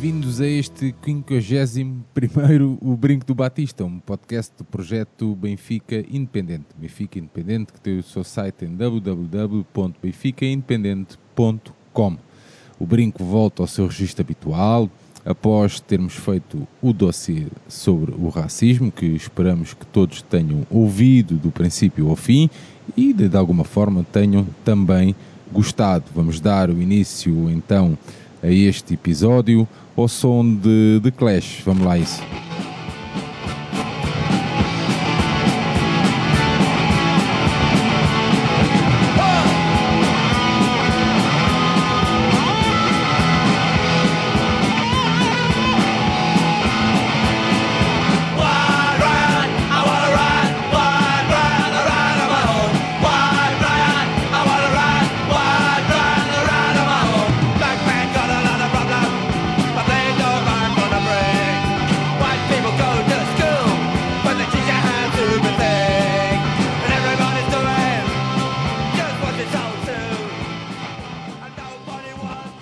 Bem-vindos a este 51 O Brinco do Batista, um podcast do projeto Benfica Independente. Benfica Independente, que tem o seu site em www.benficaindependente.com. O Brinco volta ao seu registro habitual, após termos feito o dossiê sobre o racismo, que esperamos que todos tenham ouvido do princípio ao fim e de, de alguma forma tenham também gostado. Vamos dar o início então a este episódio ao som de, de Clash. Vamos lá, isso.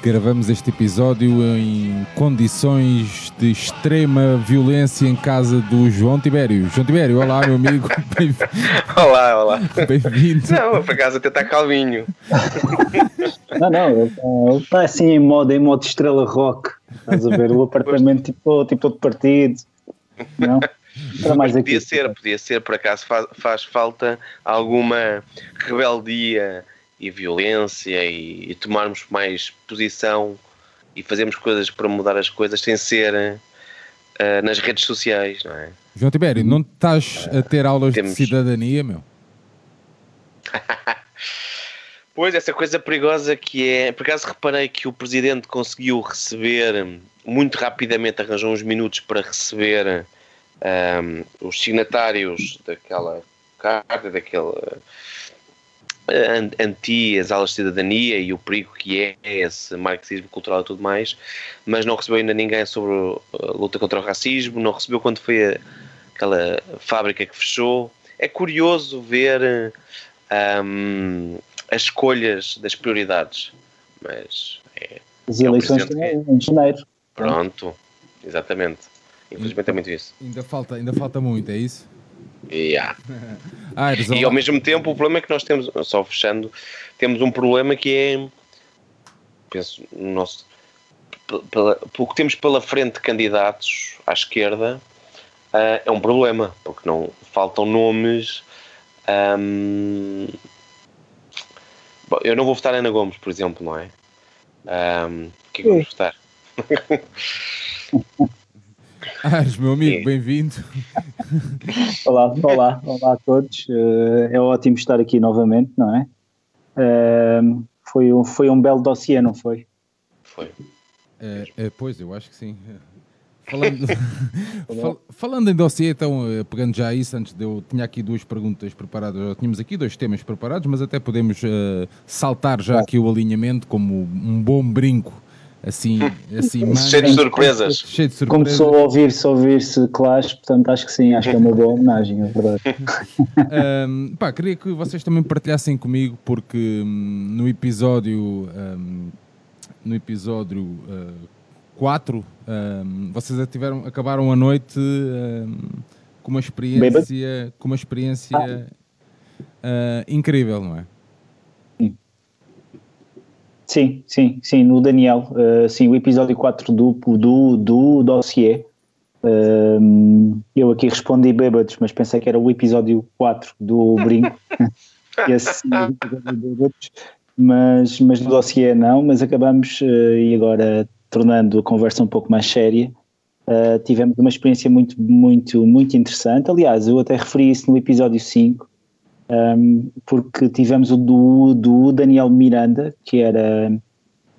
Gravamos este episódio em condições de extrema violência em casa do João Tibério. João Tibério, olá, meu amigo. Olá, olá. Bem-vindo. Não, por acaso até está calminho. Não, não, ele está, está assim em modo, em modo estrela rock. Estás a ver? O apartamento tipo, tipo todo partido. Não? Para mais aqui. Podia ser, podia ser, por acaso faz, faz falta alguma rebeldia e violência e, e tomarmos mais posição e fazermos coisas para mudar as coisas sem ser eh, nas redes sociais, não é? João Tibério, não estás a ter aulas Temos- de cidadania, meu? Pois, essa coisa perigosa que é. Por acaso reparei que o presidente conseguiu receber, muito rapidamente, arranjou uns minutos para receber ahm, os signatários daquela carta, daquele eh, an- anti as aulas de cidadania e o perigo que é esse marxismo cultural e tudo mais, mas não recebeu ainda ninguém sobre a luta contra o racismo, não recebeu quando foi a- aquela fábrica que fechou. É curioso ver ahm, as escolhas das prioridades, mas é, As é o eleições estão em janeiro. pronto, exatamente. Infelizmente é muito isso. Ainda falta, ainda falta muito, é isso? Yeah. Aires, E ao mesmo tempo, o problema é que nós temos, só fechando, temos um problema que é, penso, no nosso, pe- pela, pelo que temos pela frente de candidatos à esquerda, ah, é um problema, porque não faltam nomes. ahm, bom, eu não vou votar Ana Gomes, por exemplo, não é? O que é que vou votar? Aires, meu amigo, bem-vindo. Olá, olá, olá a todos. Eh, é ótimo estar aqui novamente, não é? Eh, foi, um, foi um belo dossiê, não foi? Foi. É, é, pois, eu acho que sim. Falando, fal- falando em dossiê, então, pegando já isso, antes de eu tinha aqui duas perguntas preparadas, já tínhamos aqui dois temas preparados, mas até podemos eh, saltar já aqui o alinhamento como um bom brinco, assim, assim mais- Cheio de surpresas. cheio de surpresas. Começou a ouvir-se, a ouvir-se Clash, portanto acho que sim, acho que é uma boa homenagem, é verdade. Ahm, pá, queria que vocês também partilhassem comigo, porque hum, no episódio hum, no episódio 4 vocês tiveram, acabaram a noite hum, com uma experiência com uma experiência ah, incrível, não é? Sim, sim, sim, no Daniel, eh, sim, o episódio 4 do, do, do dossiê. Ehm, eu aqui respondi bêbados, mas pensei que era o episódio 4 do Brinco. Esse bêbados, mas, mas no dossiê não, mas acabamos, eh, e agora tornando a conversa um pouco mais séria, tivemos uma experiência muito, muito, muito interessante. Aliás, eu até referi isso no episódio 5, um, porque tivemos o do, do Daniel Miranda, que era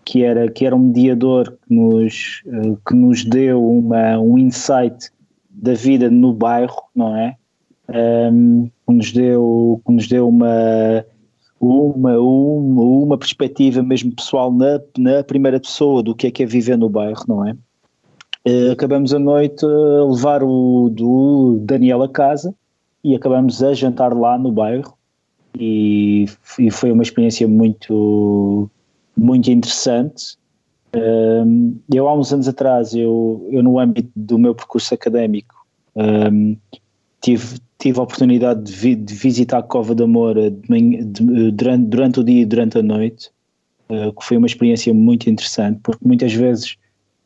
que, era, que era um mediador que nos, uh, que nos deu uma, um insight da vida no bairro, não é? Um, que nos deu, que nos deu uma, uma, uma, uma perspectiva mesmo pessoal na, na primeira pessoa do que é que é viver no bairro, não é? Uh, acabamos a noite a levar o do Daniel a casa e acabamos a jantar lá no bairro e, e foi uma experiência muito muito interessante. Um, eu há uns anos atrás, eu, eu no âmbito do meu percurso académico, um, tive, tive a oportunidade de, vi, de visitar a Cova da Moura de, de, durante, durante o dia e durante a noite, uh, que foi uma experiência muito interessante, porque muitas vezes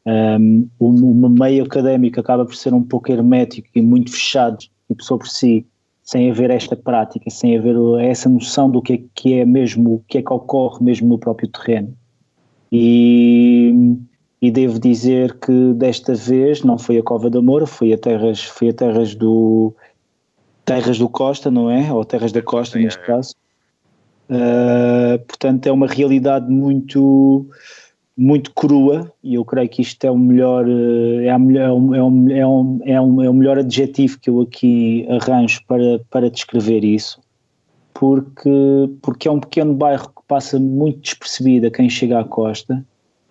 um, o, meio académico acaba por ser um pouco hermético e muito fechado, e pessoa por si, sem haver esta prática, sem haver essa noção do que é, que é mesmo, o que é que ocorre mesmo no próprio terreno. E, e devo dizer que desta vez não foi a Cova da Moura, foi a terras, foi a terras do terras do Costa, não é? Ou terras da Costa neste caso. Uh, portanto, é uma realidade muito muito crua e eu creio que isto é o melhor é, a melhor, é, um, é, um, é, um, é o melhor adjetivo que eu aqui arranjo para, para descrever isso porque, porque é um pequeno bairro que passa muito despercebido a quem chega à costa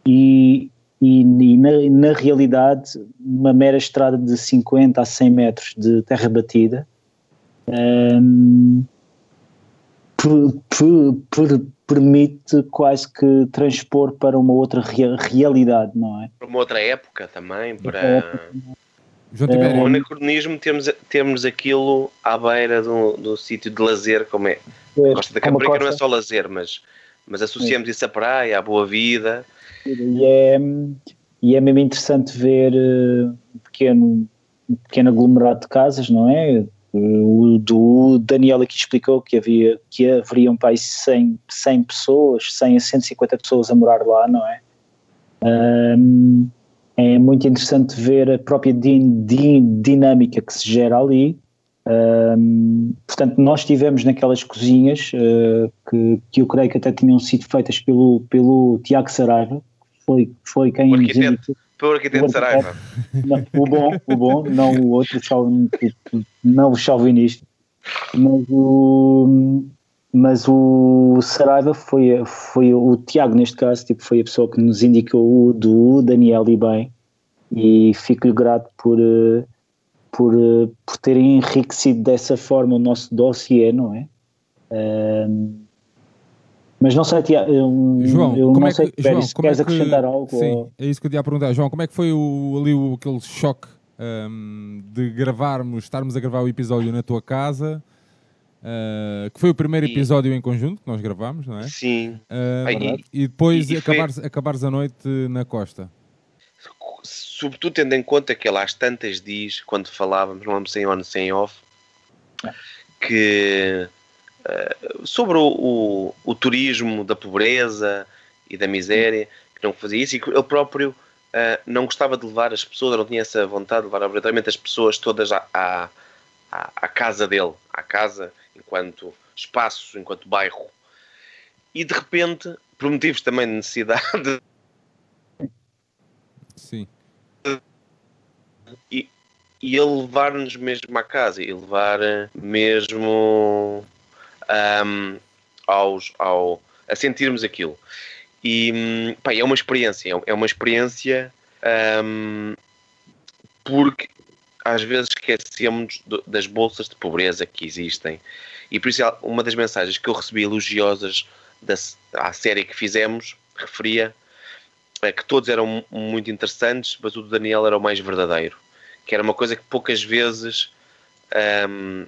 e, e, e na, na, realidade uma mera estrada de 50 a 100 metros de terra batida um, por, por, por, permite quase que transpor para uma outra rea realidade, não é? Para uma outra época também, para... João é, o anacronismo temos, temos aquilo à beira do, do sítio de lazer, como é. é Costa da Caparica não é só lazer, mas, mas associamos isso à praia, à boa vida. E é, e é mesmo interessante ver uh, um pequeno, um pequeno aglomerado de casas, não é? O do Daniel aqui explicou que havia que haveriam para 100, 100 pessoas, 100 a 150 pessoas a morar lá, não é? Um, é muito interessante ver a própria din, din, dinâmica que se gera ali. Um, portanto, nós estivemos naquelas cozinhas uh, que, que eu creio que até tinham sido feitas pelo, pelo Tiago Saraiva, foi, foi quem nos indicou pelo arquiteto Saraiva. Não, o bom, o bom, não o outro, não o chauvinista. Mas o, mas o Saraiva foi, foi o Tiago, neste caso, tipo, foi a pessoa que nos indicou o do Daniel e bem. E fico-lhe grato por, por, por ter enriquecido dessa forma o nosso dossiê, não é? Um, mas não sei, Tiago, João, eu como não é sei, que, João, se como queres é que, acrescentar algo. Sim, ou... é isso que eu te ia perguntar. João, como é que foi o, ali o, aquele choque um, de gravarmos, estarmos a gravar o episódio na tua casa? Uh, que foi o primeiro episódio em conjunto que nós gravámos, não é? Sim. Uh, e, depois e, e acabares, foi... acabares a noite na costa. Sobretudo tendo em conta que ele às tantas dias, quando falávamos, não sem on, sem off, que uh, sobre o, o, o, turismo da pobreza e da miséria, que não fazia isso, e que ele próprio uh, não gostava de levar as pessoas, não tinha essa vontade de levar obrigatoriamente as pessoas todas à, à, à casa dele, à casa enquanto espaço, enquanto bairro. E de repente, por motivos também de necessidade. Sim. E, e ele levar-nos mesmo à casa e levar mesmo um, aos, ao, a sentirmos aquilo. E pá, é uma experiência, é uma experiência um, porque às vezes esquecemos das bolsas de pobreza que existem. E por isso uma das mensagens que eu recebi elogiosas da à série que fizemos referia a que todos eram muito interessantes, mas o do Daniel era o mais verdadeiro. Que era uma coisa que poucas vezes um,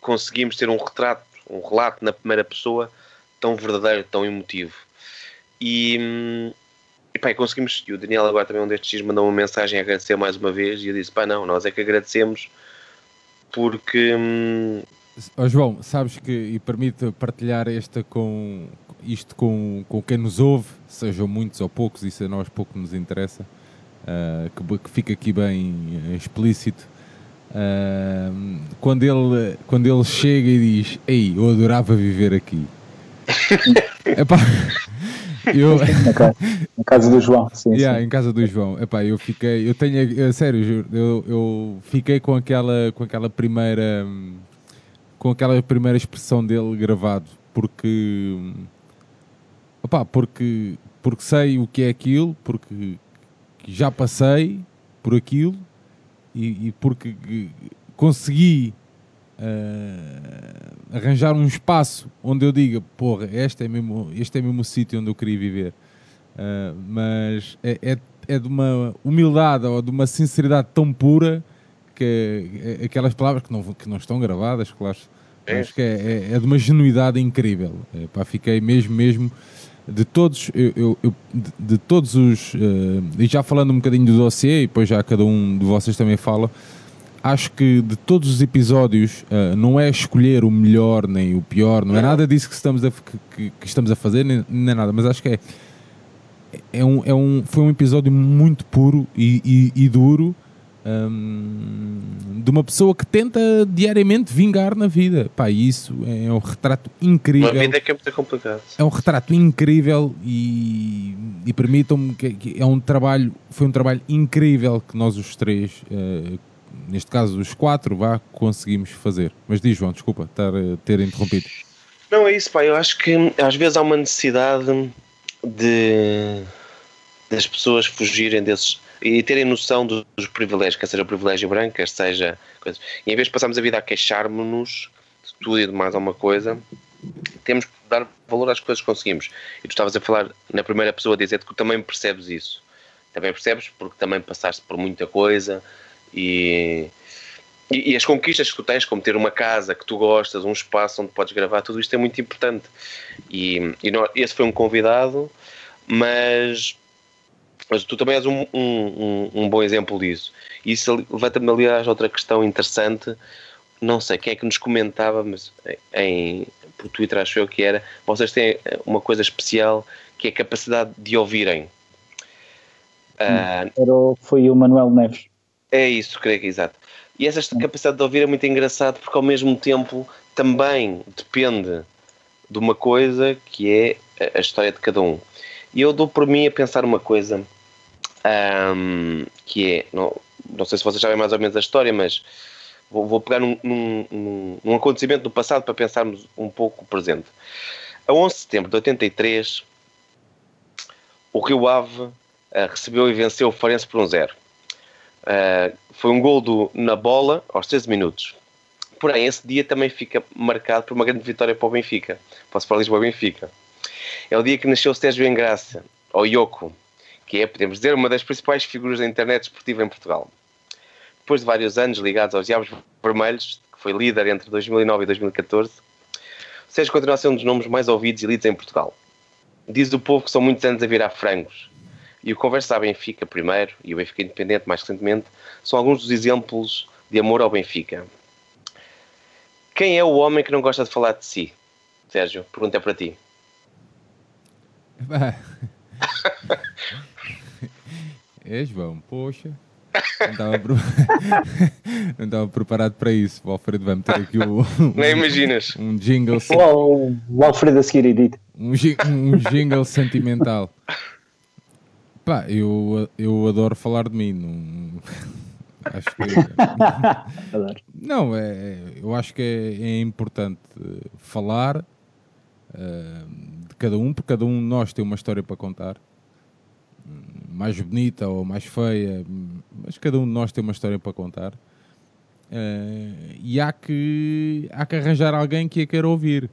conseguimos ter um retrato um relato na primeira pessoa tão verdadeiro, tão emotivo. E, e pá, conseguimos. E o Daniel, agora também, um destes dias, mandou uma mensagem a agradecer mais uma vez. E eu disse: pá, não, nós é que agradecemos porque. Oh, João, sabes que, e permite partilhar esta com, isto com, com quem nos ouve, sejam muitos ou poucos, isso a nós pouco nos interessa, uh, que, que fica aqui bem explícito Uh, quando, ele, quando ele chega e diz: Ei, eu adorava viver aqui. Epá, Eu, Na casa, na casa do João, sim, Yeah, sim. em casa do João. Epá, eu fiquei, eu tenho, a sério, eu, eu fiquei com aquela, com aquela primeira, com aquela primeira expressão dele gravado, porque, opá, porque, porque sei o que é aquilo, porque já passei por aquilo e, e porque consegui ah, arranjar um espaço onde eu diga, porra, este é mesmo, este é mesmo o sítio onde eu queria viver. Uh, mas é, é, é de uma humildade ou de uma sinceridade tão pura que é- aquelas palavras que não, que não estão gravadas, claro, É. mas que é, é- é de uma genuidade incrível. É, pá, fiquei mesmo, mesmo de todos, eu, eu- eu- de, de todos os, uh, e já falando um bocadinho do dossiê, e depois já cada um de vocês também fala, acho que de todos os episódios uh, não é escolher o melhor nem o pior, não é Não. nada disso que estamos a, que, que- que estamos a fazer, nem, nem nada, mas acho que é é um, é um, foi um episódio muito puro e, e- e duro hum, de uma pessoa que tenta diariamente vingar na vida. Pá, e isso é um retrato incrível. Uma vida que é muito complicado. É um retrato incrível e, e permitam-me que, que é um trabalho, foi um trabalho incrível que nós os três, eh, neste caso os quatro, vá, conseguimos fazer. Mas diz João, desculpa estar ter interrompido. Não, é isso, pá. Eu acho que às vezes há uma necessidade de das pessoas fugirem desses e terem noção dos, privilégios, quer seja privilégio branco, quer seja. E em vez de passarmos a vida a queixarmos-nos de tudo e de mais alguma coisa, temos que dar valor às coisas que conseguimos. E tu estavas a falar na primeira pessoa a dizer que também percebes isso. Também percebes porque também passaste por muita coisa e, e, e as conquistas que tu tens, como ter uma casa que tu gostas, um espaço onde podes gravar, tudo isto é muito importante. E, e esse foi um convidado, mas, mas tu também és um, um, um, um bom exemplo disso. E isso levanta-me, aliás, a outra questão interessante. Não sei quem é que nos comentava, mas em, por Twitter acho eu que era. Vocês têm uma coisa especial que é a capacidade de ouvirem. Ah, Era, foi o Manuel Neves. é isso, creio que é exato. E essa capacidade de ouvir é muito engraçado porque ao mesmo tempo também depende de uma coisa que é a história de cada um. E eu dou por mim a pensar uma coisa ahm, que é, não, não sei se vocês sabem mais ou menos a história, mas vou, vou pegar num, num- num- acontecimento do passado para pensarmos um pouco o presente. A 11 de setembro de 83, o Rio Ave ah, recebeu e venceu o Farense por um zero. Uh, foi um gol do, na bola aos 13 minutos. Porém, esse dia também fica marcado por uma grande vitória para o Benfica. Posso falar Lisboa Benfica. É o dia que nasceu Sérgio Engraça, ou Yoko, que é, podemos dizer, uma das principais figuras da internet esportiva em Portugal. Depois de vários anos ligados aos Diabos Vermelhos, que foi líder entre 2009 e 2014, Sérgio continua a ser um dos nomes mais ouvidos e lidos em Portugal. Diz o povo que são muitos anos a virar frangos. E o Conversa à Benfica primeiro e o Benfica Independente mais recentemente são alguns dos exemplos de amor ao Benfica. Quem é o homem que não gosta de falar de si? Sérgio, pergunta é para ti. É João, poxa. Não estava, não estava preparado para isso. O Alfredo vai meter aqui o, Nem imaginas. um jingle O, o Alfredo a seguir edita. um, um jingle sentimental. Pá, eu, eu adoro falar de mim. Não, acho que. Adoro. Não, é, é- eu acho que é, é importante falar eh, de cada um, porque cada um de nós tem uma história para contar. Mais bonita ou mais feia, mas cada um de nós tem uma história para contar. Eh, e há que, há que arranjar alguém que a queira ouvir.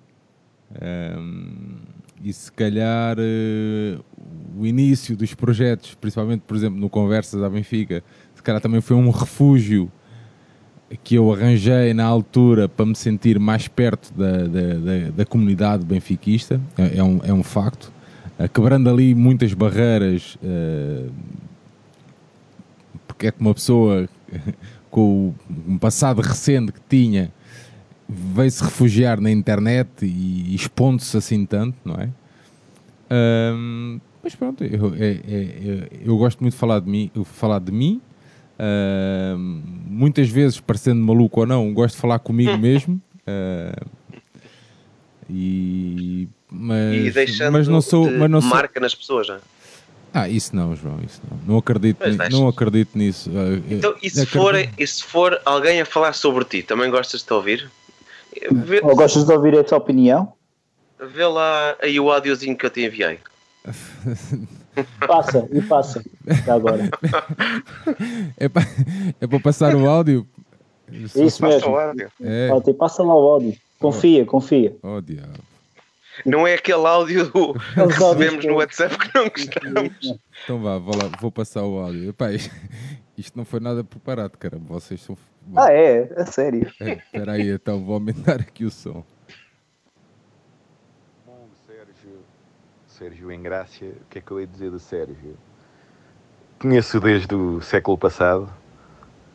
Hum, e se calhar eh, o início dos projetos, principalmente, por exemplo, no Conversas à Benfica, se calhar também foi um refúgio que eu arranjei na altura para me sentir mais perto da, da, da, da comunidade benfiquista, é, é um, é um facto, Eh, quebrando ali muitas barreiras, eh, porque é que uma pessoa com um passado recente que tinha veio-se refugiar na internet e expondo-se assim tanto, não é? Mas pronto, eu, é- é- é- eu gosto muito de falar de mim, falar de mim. Ahm, muitas vezes, parecendo maluco ou não, gosto de falar comigo mesmo. Ah, e mas, e deixando mas não sou, de mas não sou, marca nas pessoas. Não é? Ah, isso não, João, isso não. Não acredito, ni- não acredito nisso. Ah, Então, e se, acredito- for, e se for alguém a falar sobre ti, também gostas de te ouvir? Vê, Ou gostas de ouvir essa opinião? vê lá aí o áudiozinho que eu te enviei. Passa, e passa. Já agora. É para é para passar o áudio? Isso Passa mesmo. o áudio. É, Ó, Passa lá o áudio. Confia, confia. oh diabo. Não é aquele áudio do- que recebemos no WhatsApp que não gostamos. Então vá, vou, lá, vou passar o áudio. Epá, isto não foi nada preparado, caramba. Vocês são. Ah, é? A sério. É, Espera aí, então vou aumentar aqui o som. Bom, Sérgio, Sérgio Engrácia, o que é que eu ia dizer do Sérgio? Conheço desde o século passado,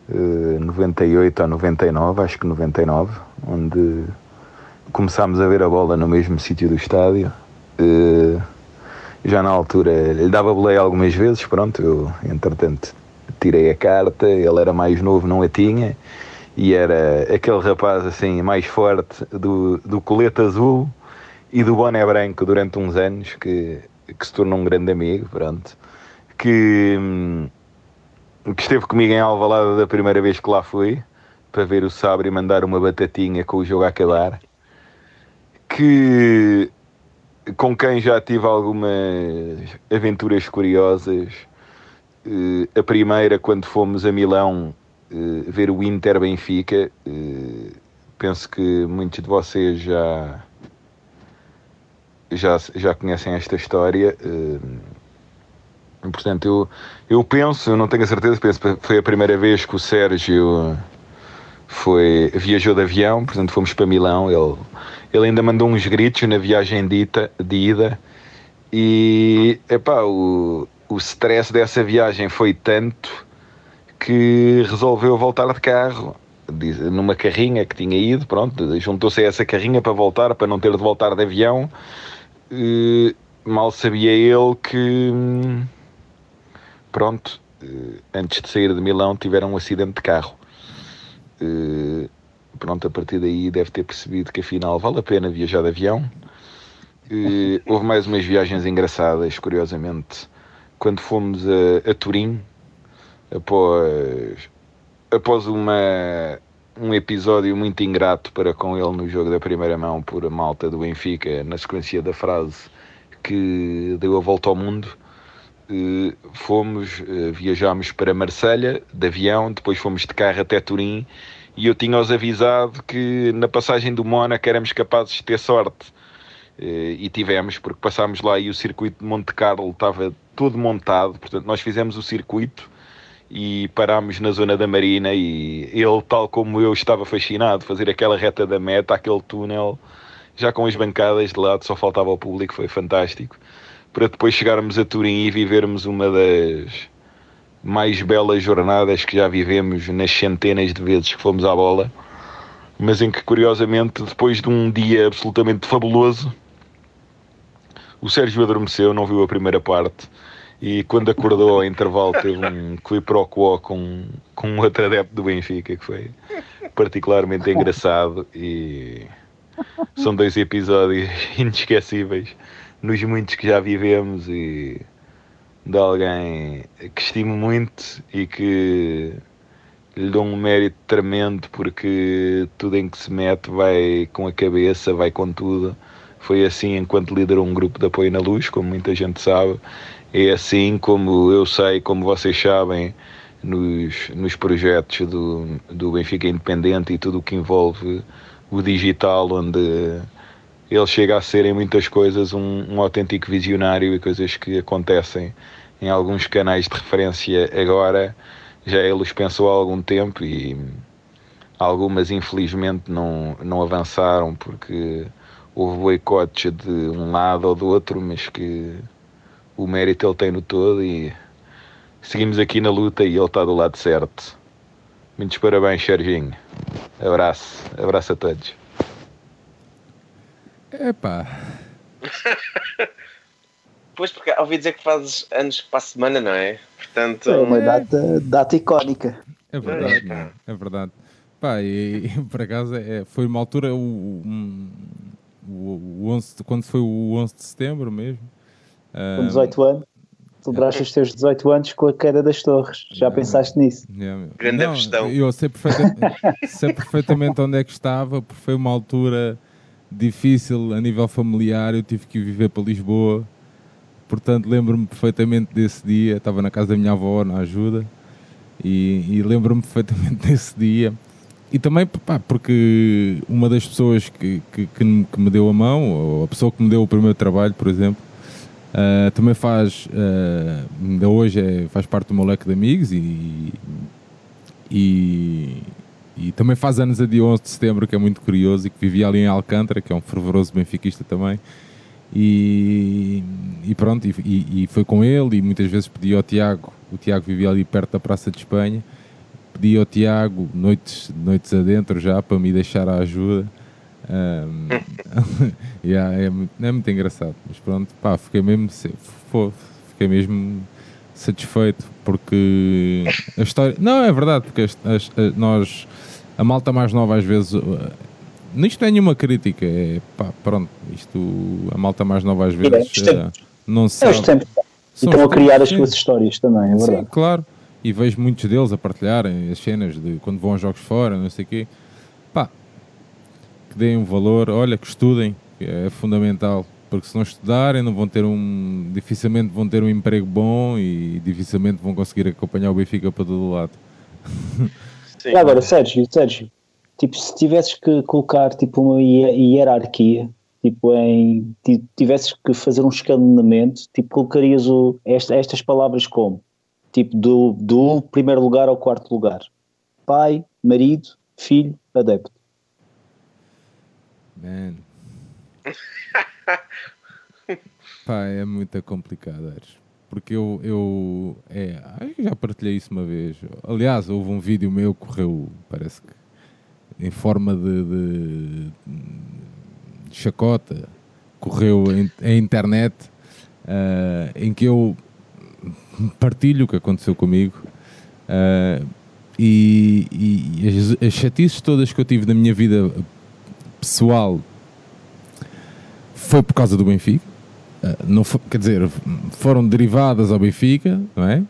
eh, 98 ou 99, acho que 99, onde começámos a ver a bola no mesmo sítio do estádio. Eh, já na altura lhe dava boleia algumas vezes, pronto, eu entretanto tirei a carta, ele era mais novo, não a tinha, e era aquele rapaz assim mais forte do, do colete azul e do boné branco durante uns anos que, que se tornou um grande amigo, pronto, que, que esteve comigo em Alvalade da primeira vez que lá fui para ver o Sabre mandar uma batatinha com o jogo a acabar, que com quem já tive algumas aventuras curiosas. Eh, a primeira, quando fomos a Milão eh, ver o Inter Benfica, eh, penso que muitos de vocês já, já, já conhecem esta história. portanto, eu, eu penso, eu não tenho a certeza, penso que foi a primeira vez que o Sérgio foi, viajou de avião, portanto fomos para Milão, ele, ele ainda mandou uns gritos na viagem de, ita- de ida e epá, o, o stress dessa viagem foi tanto que resolveu voltar de carro numa carrinha que tinha ido, pronto, juntou-se a essa carrinha para voltar, para não ter de voltar de avião. Eh, mal sabia ele que, pronto, eh, antes de sair de Milão tiveram um acidente de carro. Pronto, a partir daí deve ter percebido que afinal vale a pena viajar de avião. Eh, houve mais umas viagens engraçadas, curiosamente, quando fomos a, a Turim, após, após uma, um episódio muito ingrato para com ele no jogo da primeira mão por malta do Benfica, na sequência da frase que deu a volta ao mundo. eh, fomos, eh, viajámos para Marselha de avião, depois fomos de carro até Turim e eu tinha-os avisado que na passagem do Mónaco éramos capazes de ter sorte. Eh, E tivemos, porque passámos lá e o circuito de Monte Carlo estava todo montado, portanto nós fizemos o circuito e parámos na zona da Marina e ele, tal como eu, estava fascinado fazer aquela reta da meta, aquele túnel, já com as bancadas de lado, só faltava o público, foi fantástico. Para depois chegarmos a Turim e vivermos uma das mais belas jornadas que já vivemos nas centenas de vezes que fomos à bola, mas em que curiosamente, depois de um dia absolutamente fabuloso, o Sérgio adormeceu, não viu a primeira parte e quando acordou ao intervalo teve um quiproquo com, com um outro adepto do Benfica que foi particularmente engraçado e são dois episódios inesquecíveis nos muitos que já vivemos e de alguém que estimo muito e que lhe dou um mérito tremendo porque tudo em que se mete vai com a cabeça, vai com tudo. Foi assim enquanto liderou um grupo de apoio na luz, como muita gente sabe. É assim como eu sei, como vocês sabem, nos, nos projetos do, do Benfica Independente e tudo o que envolve o digital, onde ele chega a ser em muitas coisas um, um autêntico visionário e coisas que acontecem em alguns canais de referência agora já ele os pensou há algum tempo e algumas infelizmente não, não avançaram porque houve boicotes de um lado ou do outro, mas que o mérito ele tem no todo e seguimos aqui na luta e ele está do lado certo. Muitos parabéns, Serginho. Abraço, abraço a todos. Epá, Pois, porque ouvi dizer que fazes anos para a semana, não é? Portanto, É uma data, data icónica. é verdade, é? É verdade. Pá, e, e por acaso é, foi uma altura, o- um- o, o 11, quando foi o 11 de setembro mesmo. Com 18 anos, celebraste os teus 18 anos com a queda das torres. Já pensaste nisso? Yeah. Grande Não, questão. Eu sei perfeitamente, sei perfeitamente onde é que estava, porque foi uma altura difícil a nível familiar. Eu tive que viver para Lisboa, portanto, lembro-me perfeitamente desse dia. Estava na casa da minha avó, na ajuda, e, e lembro-me perfeitamente desse dia. E também, pá, porque uma das pessoas que, que, que me- deu a mão, ou a pessoa que me deu o primeiro trabalho, por exemplo, Uh, também faz, uh, ainda hoje é, faz parte do meu leque de amigos e, e, e também faz anos a dia 11 de setembro, que é muito curioso, e que vivia ali em Alcântara, que é um fervoroso benfiquista também. E, e pronto, e, e- foi com ele, e muitas vezes pedi ao Tiago, o Tiago vivia ali perto da Praça de Espanha, pedi ao Tiago, noites, noites adentro já, para me deixar a ajuda. Um, yeah, é, muito, é muito engraçado, mas pronto, pá, fiquei mesmo, fiquei mesmo satisfeito porque a história, não é verdade, porque as- as- nós, a malta mais nova às vezes, nisto não é nenhuma crítica, é pá, pronto, isto, a malta mais nova às vezes isto é- uh, não É sabe. os tempos. E São estão a criar as sim. suas histórias também, é Sim, verdade. claro. E vejo muitos deles a partilharem as cenas de quando vão a jogos fora, não sei o quê. Pá, que deem um valor, olha, que estudem, que é fundamental. Porque se não estudarem, não vão ter um. dificilmente vão ter um emprego bom e dificilmente vão conseguir acompanhar o Benfica para todo lado. Sim. E agora, Sérgio, Sérgio, tipo, se tivesses que colocar tipo, uma hier- hierarquia, tipo, em. ti- tivesses que fazer um escalonamento, tipo, colocarias o, esta- estas palavras como? Tipo, do, do primeiro lugar ao quarto lugar: pai, marido, filho, adepto. Man. Pá, é muito complicado, Ares. Porque eu, eu é, acho que já partilhei isso uma vez. Aliás, houve um vídeo meu que correu, parece que em forma de, de- chacota, correu em internet, ah, em que eu partilho o que aconteceu comigo. ah, e, e as, as chatices todas que eu tive na minha vida pessoal foi por causa do Benfica. Uh, não fo- quer dizer, foram derivadas ao Benfica, não é?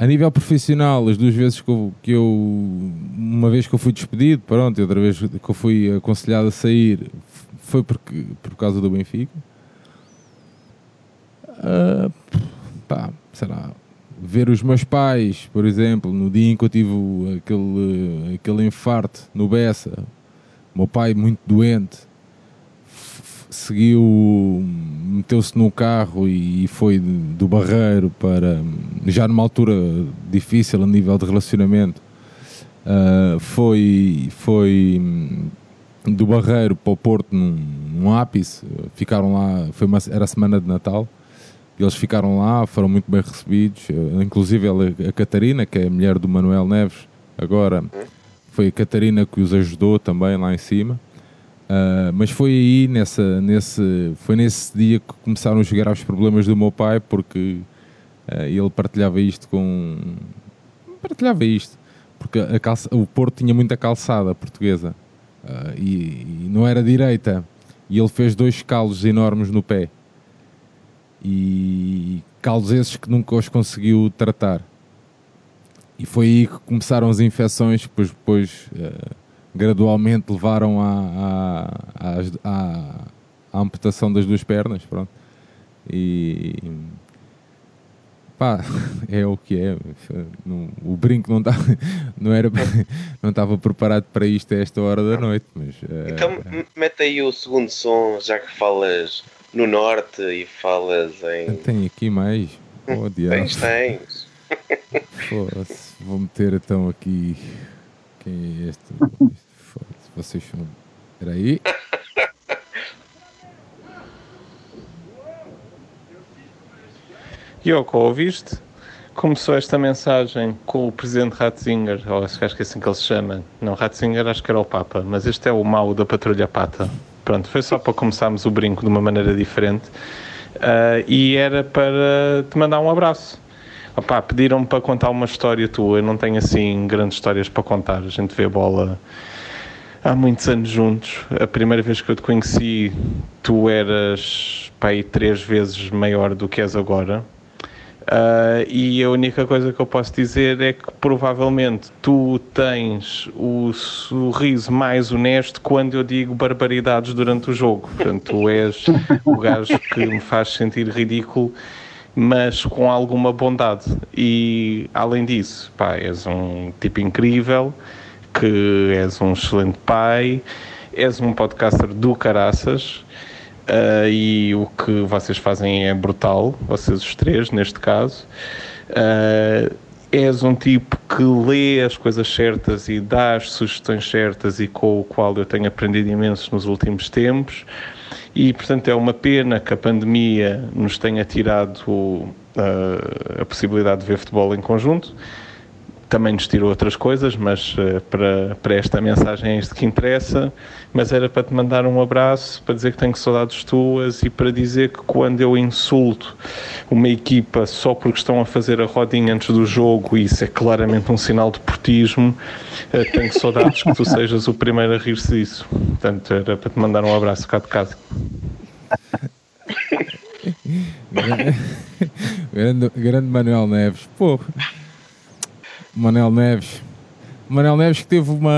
A nível profissional, as duas vezes que eu, que eu- uma vez que eu fui despedido, pronto, e outra vez que eu fui aconselhado a sair, foi porque, por causa do Benfica. Ah, pá, ver os meus pais, por exemplo, no dia em que eu tive aquele, aquele infarto no Bessa, meu pai muito doente, seguiu, meteu-se no carro e foi do Barreiro para, já numa altura difícil a nível de relacionamento, ah, foi, foi do Barreiro para o Porto num, num ápice, ficaram lá, foi uma, era a semana de Natal, eles ficaram lá, foram muito bem recebidos, eh, inclusive a Catarina, que é a mulher do Manuel Neves, agora foi a Catarina que os ajudou também lá em cima. Ah, mas foi aí, nessa, nesse, foi nesse dia que começaram a chegar aos problemas do meu pai, porque ah, ele partilhava isto com. Partilhava isto, porque a calça- o Porto tinha muita calçada portuguesa ah, e, e não era direita. E ele fez dois calos enormes no pé e calos esses que nunca os conseguiu tratar. E foi aí que começaram as infecções, depois, depois gradualmente levaram à, à- à amputação das duas pernas. Pronto. E pá, é o que é. Não- o brinco não estava não era não estava preparado para isto a esta hora da noite, mas eh, Então m- mete aí o segundo som, já que falas no norte e falas em. tem aqui mais. Oh, diabo. Tens, tens. Foda-se, vou meter então aqui. Quem é este? Vocês são. Espera aí. Yoko, ouviste? Começou esta mensagem com o presidente Ratzinger, ou acho que é assim que ele se chama. Não, Ratzinger acho que era o Papa, mas este é o mau da Patrulha Pata. Pronto, foi só para começarmos o brinco de uma maneira diferente. Ah, e era para te mandar um abraço. Opá, pediram-me para contar uma história tua. Eu não tenho assim grandes histórias para contar. A gente vê bola há muitos anos juntos. A primeira vez que eu te conheci, tu eras pai três vezes maior do que és agora. Uh, e a única coisa que eu posso dizer é que provavelmente tu tens o sorriso mais honesto quando eu digo barbaridades durante o jogo. Portanto, tu és o gajo que me faz sentir ridículo, mas com alguma bondade. E além disso, pá, és um tipo incrível, que és um excelente pai, és um podcaster do caraças Uh, e o que vocês fazem é brutal, vocês os três, neste caso. Uh, és um tipo que lê as coisas certas e dá as sugestões certas e com o qual eu tenho aprendido imenso nos últimos tempos. E, portanto, é uma pena que a pandemia nos tenha tirado uh, a possibilidade de ver futebol em conjunto também nos tirou outras coisas, mas uh, para, para esta mensagem é isto que interessa. Mas era para te mandar um abraço, para dizer que tenho saudades tuas e para dizer que quando eu insulto uma equipa só porque estão a fazer a rodinha antes do jogo, isso é claramente um sinal de portismo, uh, tenho saudades que tu sejas o primeiro a rir-se disso. Portanto, era para te mandar um abraço cá de casa. grande, grande Manuel Neves, pô. Manel Neves. Manel Neves que teve uma.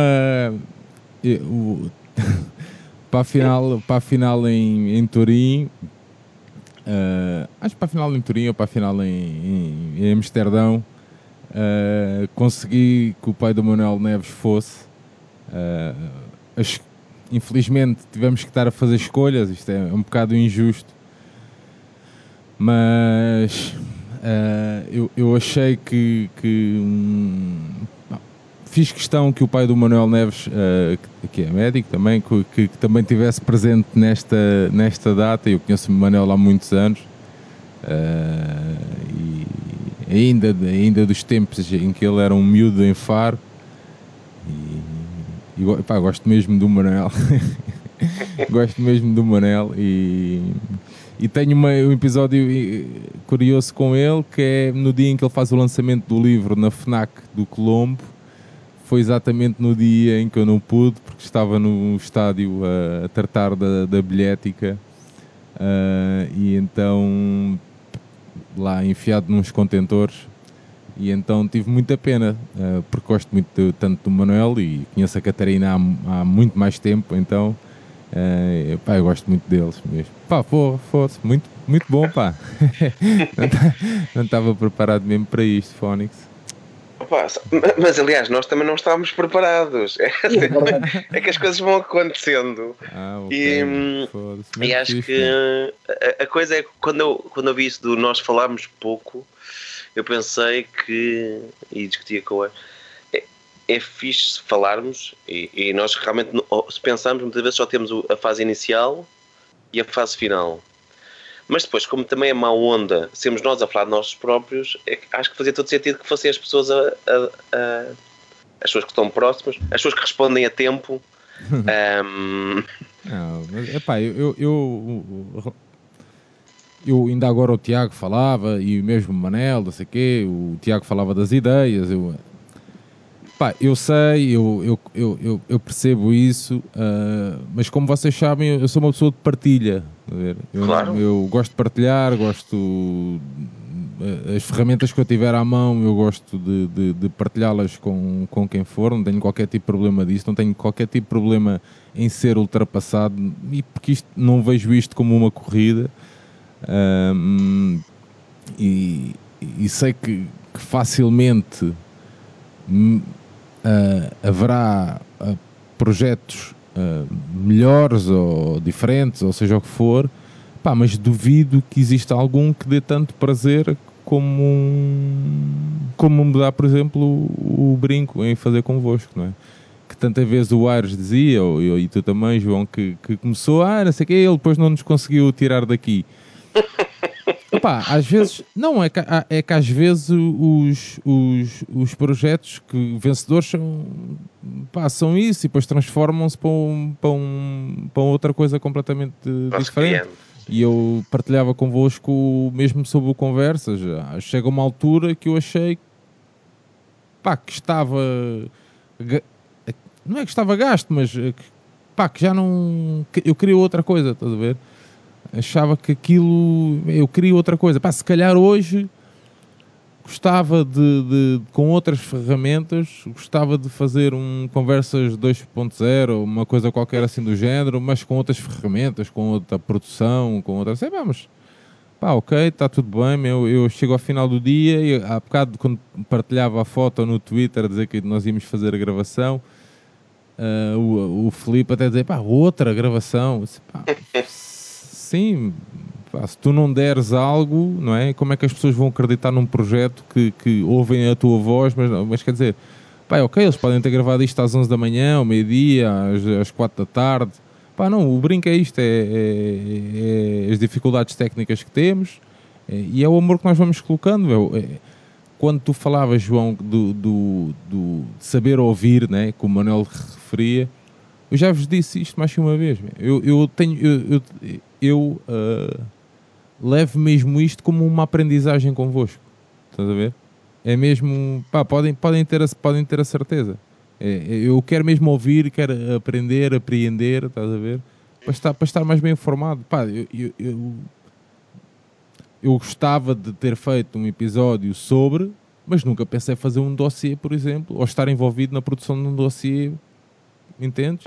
Para a final, para a final em, em Turim. Uh, acho que para a final em Turim ou para a final em, em, em Amsterdão. Uh, consegui que o pai do Manuel Neves fosse. Uh, infelizmente tivemos que estar a fazer escolhas, isto é um bocado injusto. Mas Uh, eu, eu achei que, que um, fiz questão que o pai do Manuel Neves, uh, que é médico também, que, que, que, também tivesse presente nesta, nesta data. Eu conheço o Manuel há muitos anos uh, e ainda, ainda dos tempos em que ele era um miúdo em Faro. E, e pá, gosto mesmo do Manuel. gosto mesmo do Manel e e tenho uma, um episódio eh, curioso com ele, que é no dia em que ele faz o lançamento do livro na FNAC do Colombo. Foi exatamente no dia em que eu não pude, porque estava no estádio a, a tratar da, da bilhética. Uh, e então, lá enfiado nos contentores. E então tive muita pena, uh, porque gosto muito de, tanto do Manuel e conheço a Catarina há, há muito mais tempo, então é, pá, eu gosto muito deles mesmo. Pá, pô, fosse muito, muito bom, pá. não estava preparado mesmo para isto, Fónix. Opa, mas aliás, nós também não estávamos preparados. É, é que as coisas vão acontecendo. Ah, okay. E, e acho que a, a, coisa é que quando eu, quando eu vi isso do nós falarmos pouco, eu pensei que, e discutia com o é fixe falarmos e, e, nós realmente, se pensarmos, muitas vezes só temos a fase inicial e a fase final. Mas depois, como também é má onda sermos nós a falar de nós próprios, é, acho que fazia todo sentido que fossem as pessoas a, a, a, as pessoas que estão próximas, as pessoas que respondem a tempo. um... Não, mas, epá, eu, eu, eu, eu, ainda agora o Tiago falava e mesmo o Manel, não sei o quê, o Tiago falava das ideias, eu Pá, eu sei, eu, eu, eu, eu, percebo isso, uh, mas como vocês sabem, eu sou uma pessoa de partilha. Eu, claro. eu gosto de partilhar, gosto. As ferramentas que eu tiver à mão, eu gosto de, de, de partilhá-las com, com quem for, não tenho qualquer tipo de problema disso, não tenho qualquer tipo de problema em ser ultrapassado, e porque isto, não vejo isto como uma corrida. Uh, e, e sei que, que facilmente uh, haverá uh, projetos uh, melhores ou diferentes, ou seja o que for, pá, mas duvido que exista algum que dê tanto prazer como, como me dá, por exemplo, o, o, brinco em fazer convosco, não é? Que tantas vezes o Aires dizia, ou, e tu também, João, que, que começou, ah, não sei o que, ele depois não nos conseguiu tirar daqui. Opa, às vezes, não, é que, é que às vezes os, os, os projetos que vencedores são, pá, são isso e depois transformam-se para, um, para, um, para outra coisa completamente diferente. E eu partilhava convosco mesmo sobre o Conversas. Chega uma altura que eu achei pá, que estava não é que estava gasto, mas eh, que, pá, que já não. eu queria outra coisa, estás a ver? Achava que aquilo. Eu queria outra coisa. Pá, se calhar hoje gostava de, de- com outras ferramentas, gostava de fazer um conversas 2.0, uma coisa qualquer assim do género, mas com outras ferramentas, com outra produção, com outras. Sei, mas pá, ok, está tudo bem, meu, eu chego ao final do dia e há bocado quando partilhava a foto no Twitter a dizer que nós íamos fazer a gravação, ah, o, o até dizer, pá, outra gravação. Disse, pá, sim, pá, se tu não deres algo, não é? Como é que as pessoas vão acreditar num projeto que, que ouvem a tua voz, mas, mas quer dizer, pá, é ok, eles podem ter gravado isto às 11 da manhã, ao meio-dia, às, às 4 da tarde. Pá, não, o brinco é isto, é, é- é as dificuldades técnicas que temos é- e é o amor que nós vamos colocando. É- quando tu falavas, João, do, do, do saber ouvir, né, como o Manuel referia, eu já vos disse isto mais que uma vez. Eu, eu tenho, eu, eu, eu, ah, levo mesmo isto como uma aprendizagem convosco. Estás a ver? É mesmo, pá, podem, podem, ter, a, podem ter a certeza. É, é, eu quero mesmo ouvir, quero aprender, apreender, estás a ver? Para estar, para estar mais bem informado. Pá, eu, eu, eu, eu gostava de ter feito um episódio sobre, mas nunca pensei fazer um dossiê, por exemplo, ou estar envolvido na produção de um dossiê, entendes?